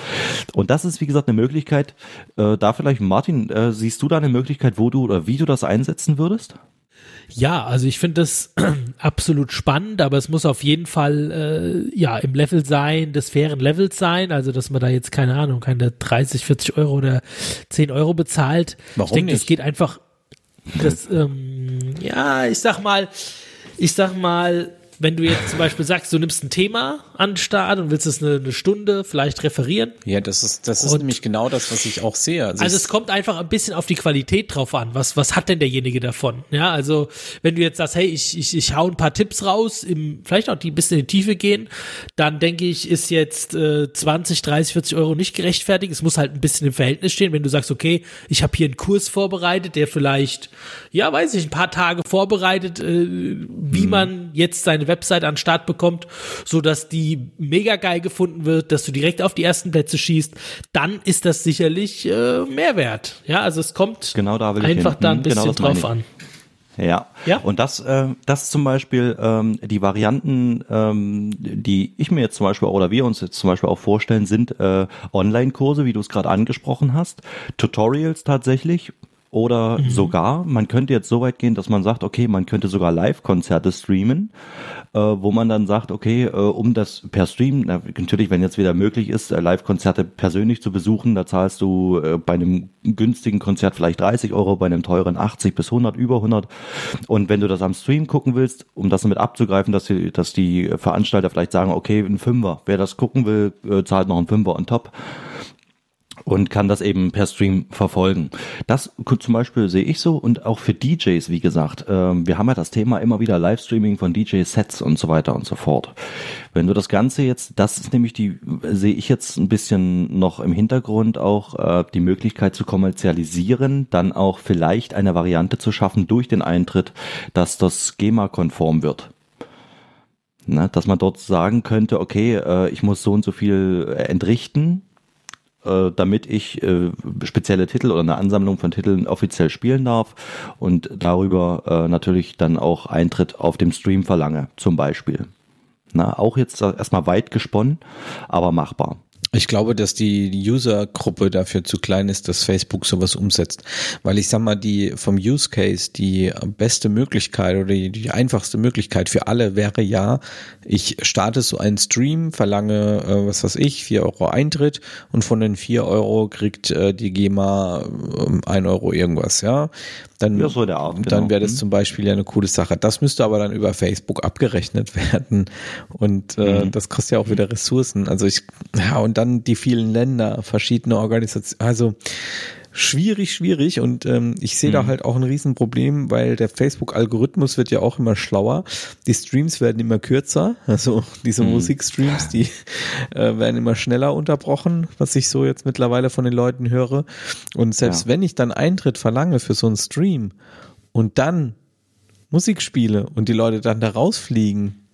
Und das ist, wie gesagt, eine Möglichkeit. Äh, da vielleicht, Martin, äh, siehst du da eine Möglichkeit, wo du oder wie du das einsetzen würdest? Ja, also ich finde das absolut spannend, aber es muss auf jeden Fall äh, ja im Level sein, des fairen Levels sein, also dass man da jetzt keine Ahnung, keine 30, 40 Euro oder 10 Euro bezahlt. Warum ich denke, es geht einfach das, ähm, ja, ich sag mal, ich sag mal, wenn du jetzt zum Beispiel sagst, du nimmst ein Thema an den Start und willst es eine, eine Stunde vielleicht referieren. Ja, das ist, das ist Und- nämlich genau das, was ich auch sehe. Also ich- es kommt einfach ein bisschen auf die Qualität drauf an. Was, was hat denn derjenige davon? Ja, also wenn du jetzt sagst, hey, ich, ich, ich hau ein paar Tipps raus, im, vielleicht auch die ein bisschen in die Tiefe gehen, dann denke ich, ist jetzt äh, 20, 30, 40 Euro nicht gerechtfertigt. Es muss halt ein bisschen im Verhältnis stehen. Wenn du sagst, okay, ich habe hier einen Kurs vorbereitet, der vielleicht, ja, weiß ich, ein paar Tage vorbereitet, äh, wie man jetzt seine Website an den Start bekommt, so dass die mega geil gefunden wird, dass du direkt auf die ersten Plätze schießt, dann ist das sicherlich äh, Mehrwert. Ja, also es kommt Genau da einfach da ein Hm, genau bisschen meine drauf an. Ja. Ja. Und das, äh, das zum Beispiel ähm, die Varianten, ähm, die ich mir jetzt zum Beispiel oder wir uns jetzt zum Beispiel auch vorstellen, sind äh, Online-Kurse, wie du es gerade angesprochen hast, Tutorials tatsächlich. Oder Mhm. sogar, man könnte jetzt so weit gehen, dass man sagt, okay, man könnte sogar Live-Konzerte streamen, äh, wo man dann sagt, okay, äh, um das per Stream, na, natürlich, wenn jetzt wieder möglich ist, äh, Live-Konzerte persönlich zu besuchen, da zahlst du äh, bei einem günstigen Konzert vielleicht 30 Euro, bei einem teuren 80 bis 100, über 100. Und wenn du das am Stream gucken willst, um das mit abzugreifen, dass die, dass die Veranstalter vielleicht sagen, okay, ein Fünfer, wer das gucken will, äh, zahlt noch einen Fünfer on top und kann das eben per Stream verfolgen. Das zum Beispiel sehe ich so und auch für DJs, wie gesagt, ähm, wir haben ja das Thema immer wieder Livestreaming von DJ-Sets und so weiter und so fort. Wenn du das Ganze jetzt, das ist nämlich die, sehe ich jetzt ein bisschen noch im Hintergrund auch äh, die Möglichkeit zu kommerzialisieren, dann auch vielleicht eine Variante zu schaffen durch den Eintritt, dass das GEMA-konform wird. Ne, dass man dort sagen könnte, okay, äh, ich muss so und so viel äh, entrichten, damit ich äh, spezielle Titel oder eine Ansammlung von Titeln offiziell spielen darf und darüber äh, natürlich dann auch Eintritt auf dem Stream verlange, zum Beispiel. Na, auch jetzt erstmal weit gesponnen, aber machbar. Ich glaube, dass die User-Gruppe dafür zu klein ist, dass Facebook sowas umsetzt. Weil ich sag mal, die vom Use Case, die beste Möglichkeit oder die, die einfachste Möglichkeit für alle wäre ja, ich starte so einen Stream, verlange, äh, was weiß ich, vier Euro Eintritt und von den vier Euro kriegt äh, die GEMA äh, ein Euro irgendwas, ja. Dann, ja, so der Art, genau. dann wäre das mhm. zum Beispiel ja eine coole Sache. Das müsste aber dann über Facebook abgerechnet werden. Und äh, mhm. das kostet ja auch wieder Ressourcen. Also ich, ja, und dann die vielen Länder, verschiedene Organisationen, also schwierig, schwierig und ähm, ich sehe mhm. da halt auch ein Riesenproblem, weil der Facebook-Algorithmus wird ja auch immer schlauer. Die Streams werden immer kürzer, also diese mhm. Musikstreams, die äh, werden immer schneller unterbrochen, was ich so jetzt mittlerweile von den Leuten höre. Und selbst ja. wenn ich dann Eintritt verlange für so einen Stream und dann Musik spiele und die Leute dann da rausfliegen,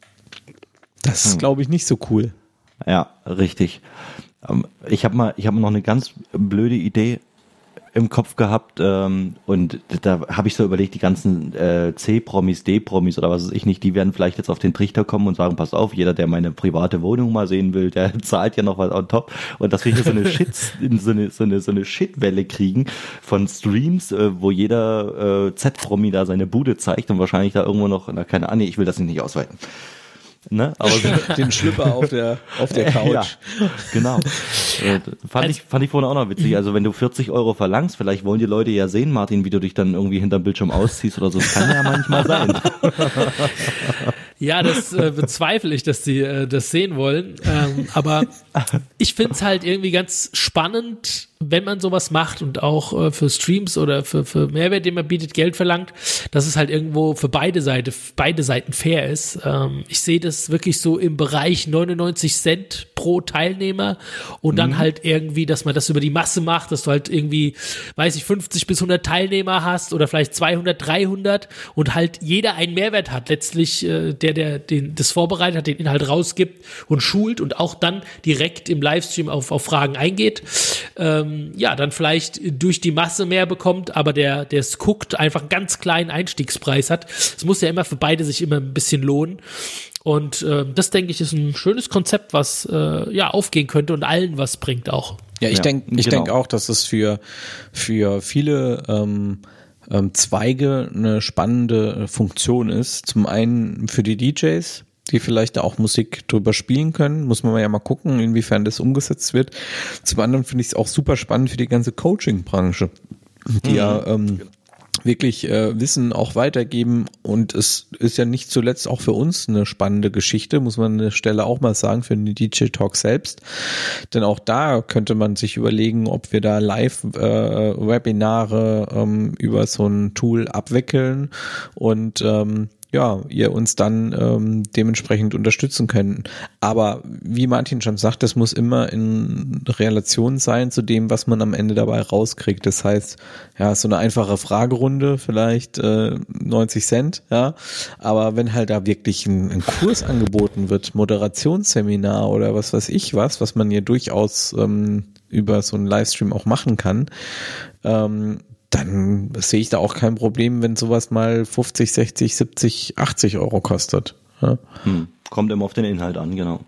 das ist, mhm. glaube ich, nicht so cool. Ja, richtig. Ähm, ich habe mal, ich habe noch eine ganz blöde Idee im Kopf gehabt ähm, und da habe ich so überlegt, die ganzen äh, C-Promis, D-Promis oder was weiß ich nicht, die werden vielleicht jetzt auf den Trichter kommen und sagen, pass auf, jeder, der meine private Wohnung mal sehen will, der zahlt ja noch was on top und dass wir hier so eine Shit, so eine, so eine, so eine Shitwelle kriegen von Streams, äh, wo jeder äh, Z-Promi da seine Bude zeigt und wahrscheinlich da irgendwo noch, na keine Ahnung, ich will das nicht ausweiten. Ne? Aber den Schlüpper auf der, auf der Couch. Ja, genau. Äh, fand, also, ich, fand ich vorhin auch noch witzig. Also wenn du 40 Euro verlangst, vielleicht wollen die Leute ja sehen, Martin, wie du dich dann irgendwie hinterm Bildschirm ausziehst oder so. Das kann ja manchmal sein. Ja, das äh, bezweifle ich, dass sie äh, das sehen wollen. Ähm, aber ich finde es halt irgendwie ganz spannend, wenn man sowas macht und auch äh, für Streams oder für, für Mehrwert, den man bietet, Geld verlangt, dass es halt irgendwo für beide Seiten, beide Seiten fair ist. Ähm, ich sehe das wirklich so im Bereich 99 Cent pro Teilnehmer und dann mhm. halt irgendwie, dass man das über die Masse macht, dass du halt irgendwie, weiß ich, 50 bis 100 Teilnehmer hast oder vielleicht 200, 300 und halt jeder einen Mehrwert hat. Letztlich äh, der, der den, das vorbereitet hat, den Inhalt rausgibt und schult und auch dann direkt im Livestream auf, auf Fragen eingeht. Ähm, ähm, ja, dann vielleicht durch die Masse mehr bekommt, aber der, der es guckt, einfach einen ganz kleinen Einstiegspreis hat. Es muss ja immer für beide sich immer ein bisschen lohnen. Und äh, das, denke ich, ist ein schönes Konzept, was äh, ja aufgehen könnte und allen was bringt auch. Ja, ich ja, denke ich genau. denk auch, dass es für, für viele ähm, ähm, Zweige eine spannende Funktion ist. Zum einen für die DJs, die vielleicht auch Musik drüber spielen können. Muss man ja mal gucken, inwiefern das umgesetzt wird. Zum anderen finde ich es auch super spannend für die ganze Coaching-Branche, die mhm. ja ähm, wirklich äh, Wissen auch weitergeben und es ist ja nicht zuletzt auch für uns eine spannende Geschichte, muss man an der Stelle auch mal sagen, für den DJ Talk selbst. Denn auch da könnte man sich überlegen, ob wir da Live-Webinare äh, ähm, über so ein Tool abwickeln und ähm, ja, ihr uns dann ähm, dementsprechend unterstützen können. Aber wie Martin schon sagt, das muss immer in Relation sein zu dem, was man am Ende dabei rauskriegt. Das heißt, ja, so eine einfache Fragerunde, vielleicht äh, 90 Cent, ja. Aber wenn halt da wirklich ein, ein Kurs angeboten wird, Moderationsseminar oder was weiß ich was, was man ja durchaus ähm, über so einen Livestream auch machen kann, ähm, dann sehe ich da auch kein Problem, wenn sowas mal 50, 60, 70, 80 Euro kostet. Ja? Hm. Kommt immer auf den Inhalt an, genau.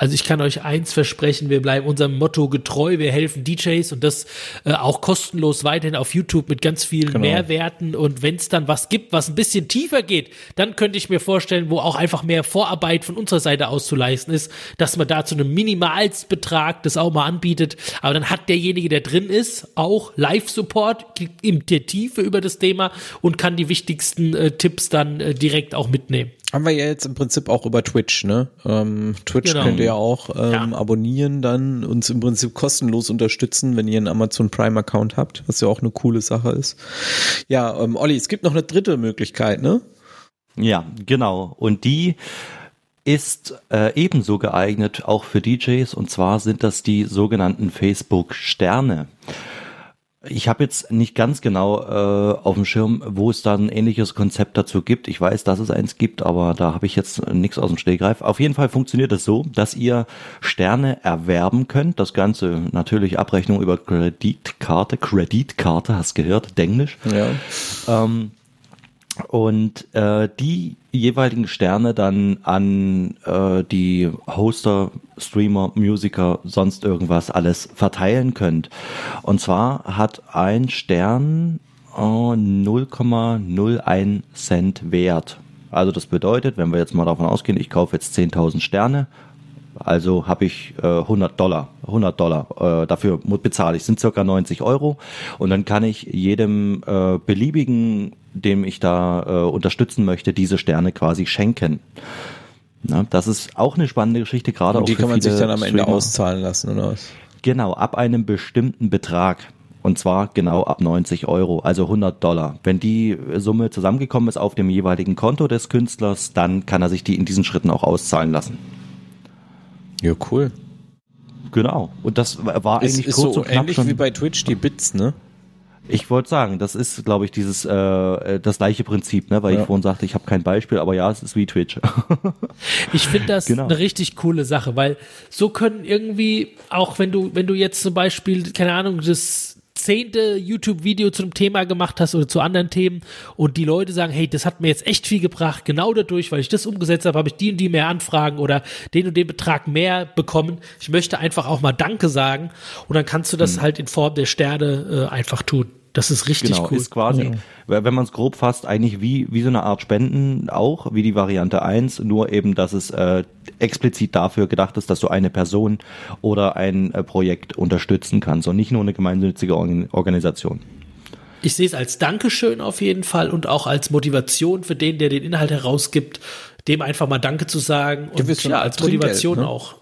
Also ich kann euch eins versprechen, wir bleiben unserem Motto getreu, wir helfen DJs und das äh, auch kostenlos weiterhin auf YouTube mit ganz vielen genau. Mehrwerten und wenn es dann was gibt, was ein bisschen tiefer geht, dann könnte ich mir vorstellen, wo auch einfach mehr Vorarbeit von unserer Seite aus zu leisten ist, dass man da zu einem Minimalsbetrag das auch mal anbietet, aber dann hat derjenige, der drin ist, auch Live-Support in der Tiefe über das Thema und kann die wichtigsten äh, Tipps dann äh, direkt auch mitnehmen. Haben wir ja jetzt im Prinzip auch über Twitch, ne? Ähm, Twitch genau. könnt ihr ja auch ähm, ja. abonnieren, dann uns im Prinzip kostenlos unterstützen, wenn ihr einen Amazon Prime Account habt, was ja auch eine coole Sache ist. Ja, ähm, Olli, es gibt noch eine dritte Möglichkeit, ne? Ja, genau. Und die ist äh, ebenso geeignet auch für DJs und zwar sind das die sogenannten Facebook Sterne. Ich habe jetzt nicht ganz genau äh, auf dem Schirm, wo es da ein ähnliches Konzept dazu gibt. Ich weiß, dass es eins gibt, aber da habe ich jetzt nichts aus dem Stegreif. Auf jeden Fall funktioniert es so, dass ihr Sterne erwerben könnt. Das Ganze natürlich Abrechnung über Kreditkarte. Kreditkarte, hast gehört, Denglisch. Ja. Ähm, und äh, die jeweiligen Sterne dann an äh, die Hoster Streamer, Musiker, sonst irgendwas alles verteilen könnt. Und zwar hat ein Stern 0,01 Cent wert. Also das bedeutet, wenn wir jetzt mal davon ausgehen, ich kaufe jetzt 10.000 Sterne, also habe ich äh, 100 Dollar, 100 Dollar äh, dafür bezahle ich, sind circa 90 Euro und dann kann ich jedem äh, beliebigen, dem ich da äh, unterstützen möchte, diese Sterne quasi schenken. Na, das ist auch eine spannende Geschichte, gerade und die kann man sich dann am Ende auszahlen lassen oder was? Genau, ab einem bestimmten Betrag. Und zwar genau ab 90 Euro, also 100 Dollar. Wenn die Summe zusammengekommen ist auf dem jeweiligen Konto des Künstlers, dann kann er sich die in diesen Schritten auch auszahlen lassen. Ja, cool. Genau. Und das war eigentlich ist, kurz ist so und knapp ähnlich schon. wie bei Twitch die Bits, ne? Ich wollte sagen, das ist, glaube ich, dieses äh, das gleiche Prinzip, ne? Weil ja. ich vorhin sagte, ich habe kein Beispiel, aber ja, es ist wie Twitch. ich finde das genau. eine richtig coole Sache, weil so können irgendwie auch wenn du wenn du jetzt zum Beispiel keine Ahnung das zehnte YouTube-Video zu einem Thema gemacht hast oder zu anderen Themen und die Leute sagen, hey, das hat mir jetzt echt viel gebracht, genau dadurch, weil ich das umgesetzt habe, habe ich die und die mehr Anfragen oder den und den Betrag mehr bekommen. Ich möchte einfach auch mal Danke sagen und dann kannst du das hm. halt in Form der Sterne äh, einfach tun. Das ist richtig genau, cool. Ist quasi, ja. wenn man es grob fasst, eigentlich wie, wie so eine Art Spenden auch, wie die Variante 1, nur eben, dass es äh, explizit dafür gedacht ist, dass du eine Person oder ein äh, Projekt unterstützen kannst und nicht nur eine gemeinnützige Organisation. Ich sehe es als Dankeschön auf jeden Fall und auch als Motivation für den, der den Inhalt herausgibt, dem einfach mal Danke zu sagen und ja, als Motivation ne? auch.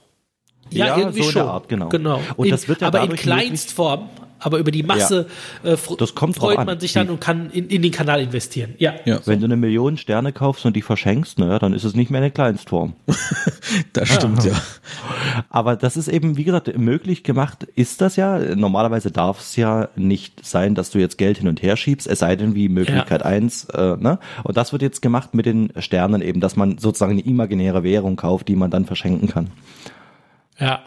Ja, ja, irgendwie so schon. Art, genau. genau. Und in, das wird ja aber in Kleinstform aber über die Masse ja. äh, das kommt freut man sich dann und kann in, in den Kanal investieren. Ja. ja. Wenn du eine Million Sterne kaufst und die verschenkst, naja, dann ist es nicht mehr eine Kleinstform. das stimmt ja. ja. Aber das ist eben, wie gesagt, möglich gemacht ist das ja. Normalerweise darf es ja nicht sein, dass du jetzt Geld hin und her schiebst, es sei denn wie Möglichkeit eins. Äh, ne? Und das wird jetzt gemacht mit den Sternen eben, dass man sozusagen eine imaginäre Währung kauft, die man dann verschenken kann. Ja,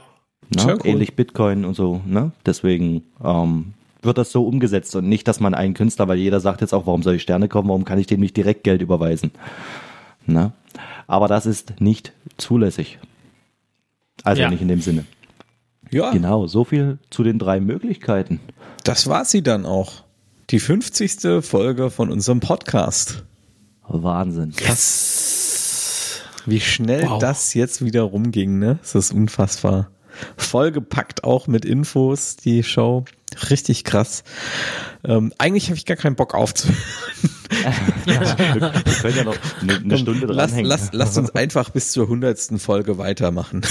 Ne? Cool. Ähnlich Bitcoin und so. Ne? Deswegen ähm, wird das so umgesetzt und nicht, dass man einen Künstler, weil jeder sagt jetzt auch, warum soll ich Sterne kaufen, warum kann ich dem nicht direkt Geld überweisen? Ne? Aber das ist nicht zulässig. Also ja. nicht in dem Sinne. Ja. Genau, so viel zu den drei Möglichkeiten. Das war sie dann auch. Die 50. Folge von unserem Podcast. Wahnsinn. Yes. Wie schnell wow. das jetzt wieder rumging, ne? Das ist unfassbar vollgepackt auch mit Infos, die Show. Richtig krass. Ähm, eigentlich habe ich gar keinen Bock aufzuhören. wir, können ja noch eine, eine Stunde dranhängen. Lass, lass, lasst uns einfach bis zur hundertsten Folge weitermachen.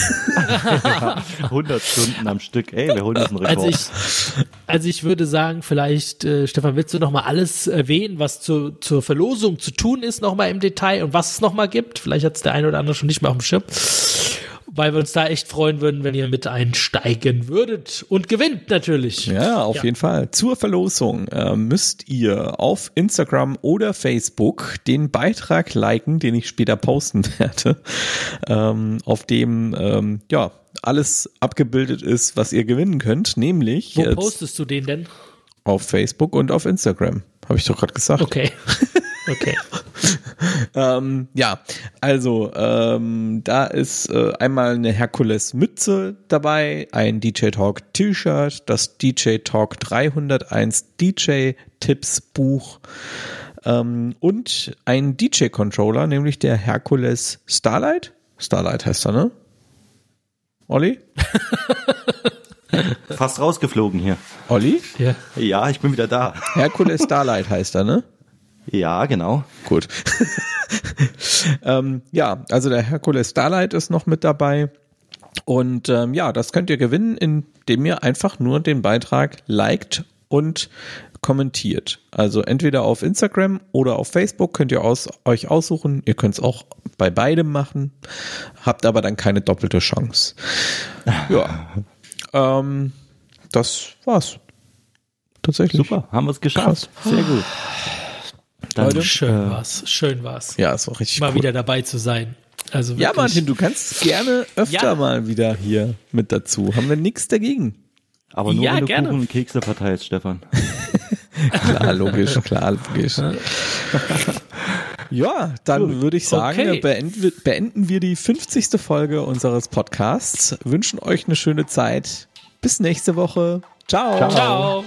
ja, 100 Stunden am Stück. Ey, wir holen uns einen Rekord. Also ich, also ich würde sagen, vielleicht, äh, Stefan, willst du noch mal alles erwähnen, was zu, zur Verlosung zu tun ist, noch mal im Detail und was es noch mal gibt? Vielleicht hat es der eine oder andere schon nicht mehr auf dem Schirm weil wir uns da echt freuen würden, wenn ihr mit einsteigen würdet und gewinnt natürlich. Ja, auf ja. jeden Fall. Zur Verlosung äh, müsst ihr auf Instagram oder Facebook den Beitrag liken, den ich später posten werde, ähm, auf dem ähm, ja alles abgebildet ist, was ihr gewinnen könnt, nämlich. Wo postest du den denn? Auf Facebook und auf Instagram. Habe ich doch gerade gesagt. Okay. Okay. ähm, ja, also ähm, da ist äh, einmal eine Herkules Mütze dabei, ein DJ Talk T-Shirt, das DJ Talk 301 DJ Tipps Buch ähm, und ein DJ Controller, nämlich der Herkules Starlight. Starlight heißt er, ne? Olli? Fast rausgeflogen hier. Olli? Ja. ja, ich bin wieder da. Herkules Starlight heißt er, ne? Ja, genau. Gut. ähm, ja, also der Hercules Starlight ist noch mit dabei. Und ähm, ja, das könnt ihr gewinnen, indem ihr einfach nur den Beitrag liked und kommentiert. Also entweder auf Instagram oder auf Facebook könnt ihr aus, euch aussuchen. Ihr könnt es auch bei beidem machen, habt aber dann keine doppelte Chance. Ja, ähm, das war's. Tatsächlich. Super, haben wir es geschafft. Krass. Sehr gut. Dann, Leute, schön äh, war's. Schön war's. Ja, es war richtig Mal cool. wieder dabei zu sein. Also ja, Martin, du kannst gerne öfter ja. mal wieder hier mit dazu. Haben wir nichts dagegen. Aber nur ja, wenn du gerne. Kuchen und Kekse verteilst, Stefan. klar, logisch, klar, logisch. Ja, dann würde ich sagen, okay. beenden, beenden wir die 50. Folge unseres Podcasts. Wünschen euch eine schöne Zeit. Bis nächste Woche. Ciao. Ciao. Ciao.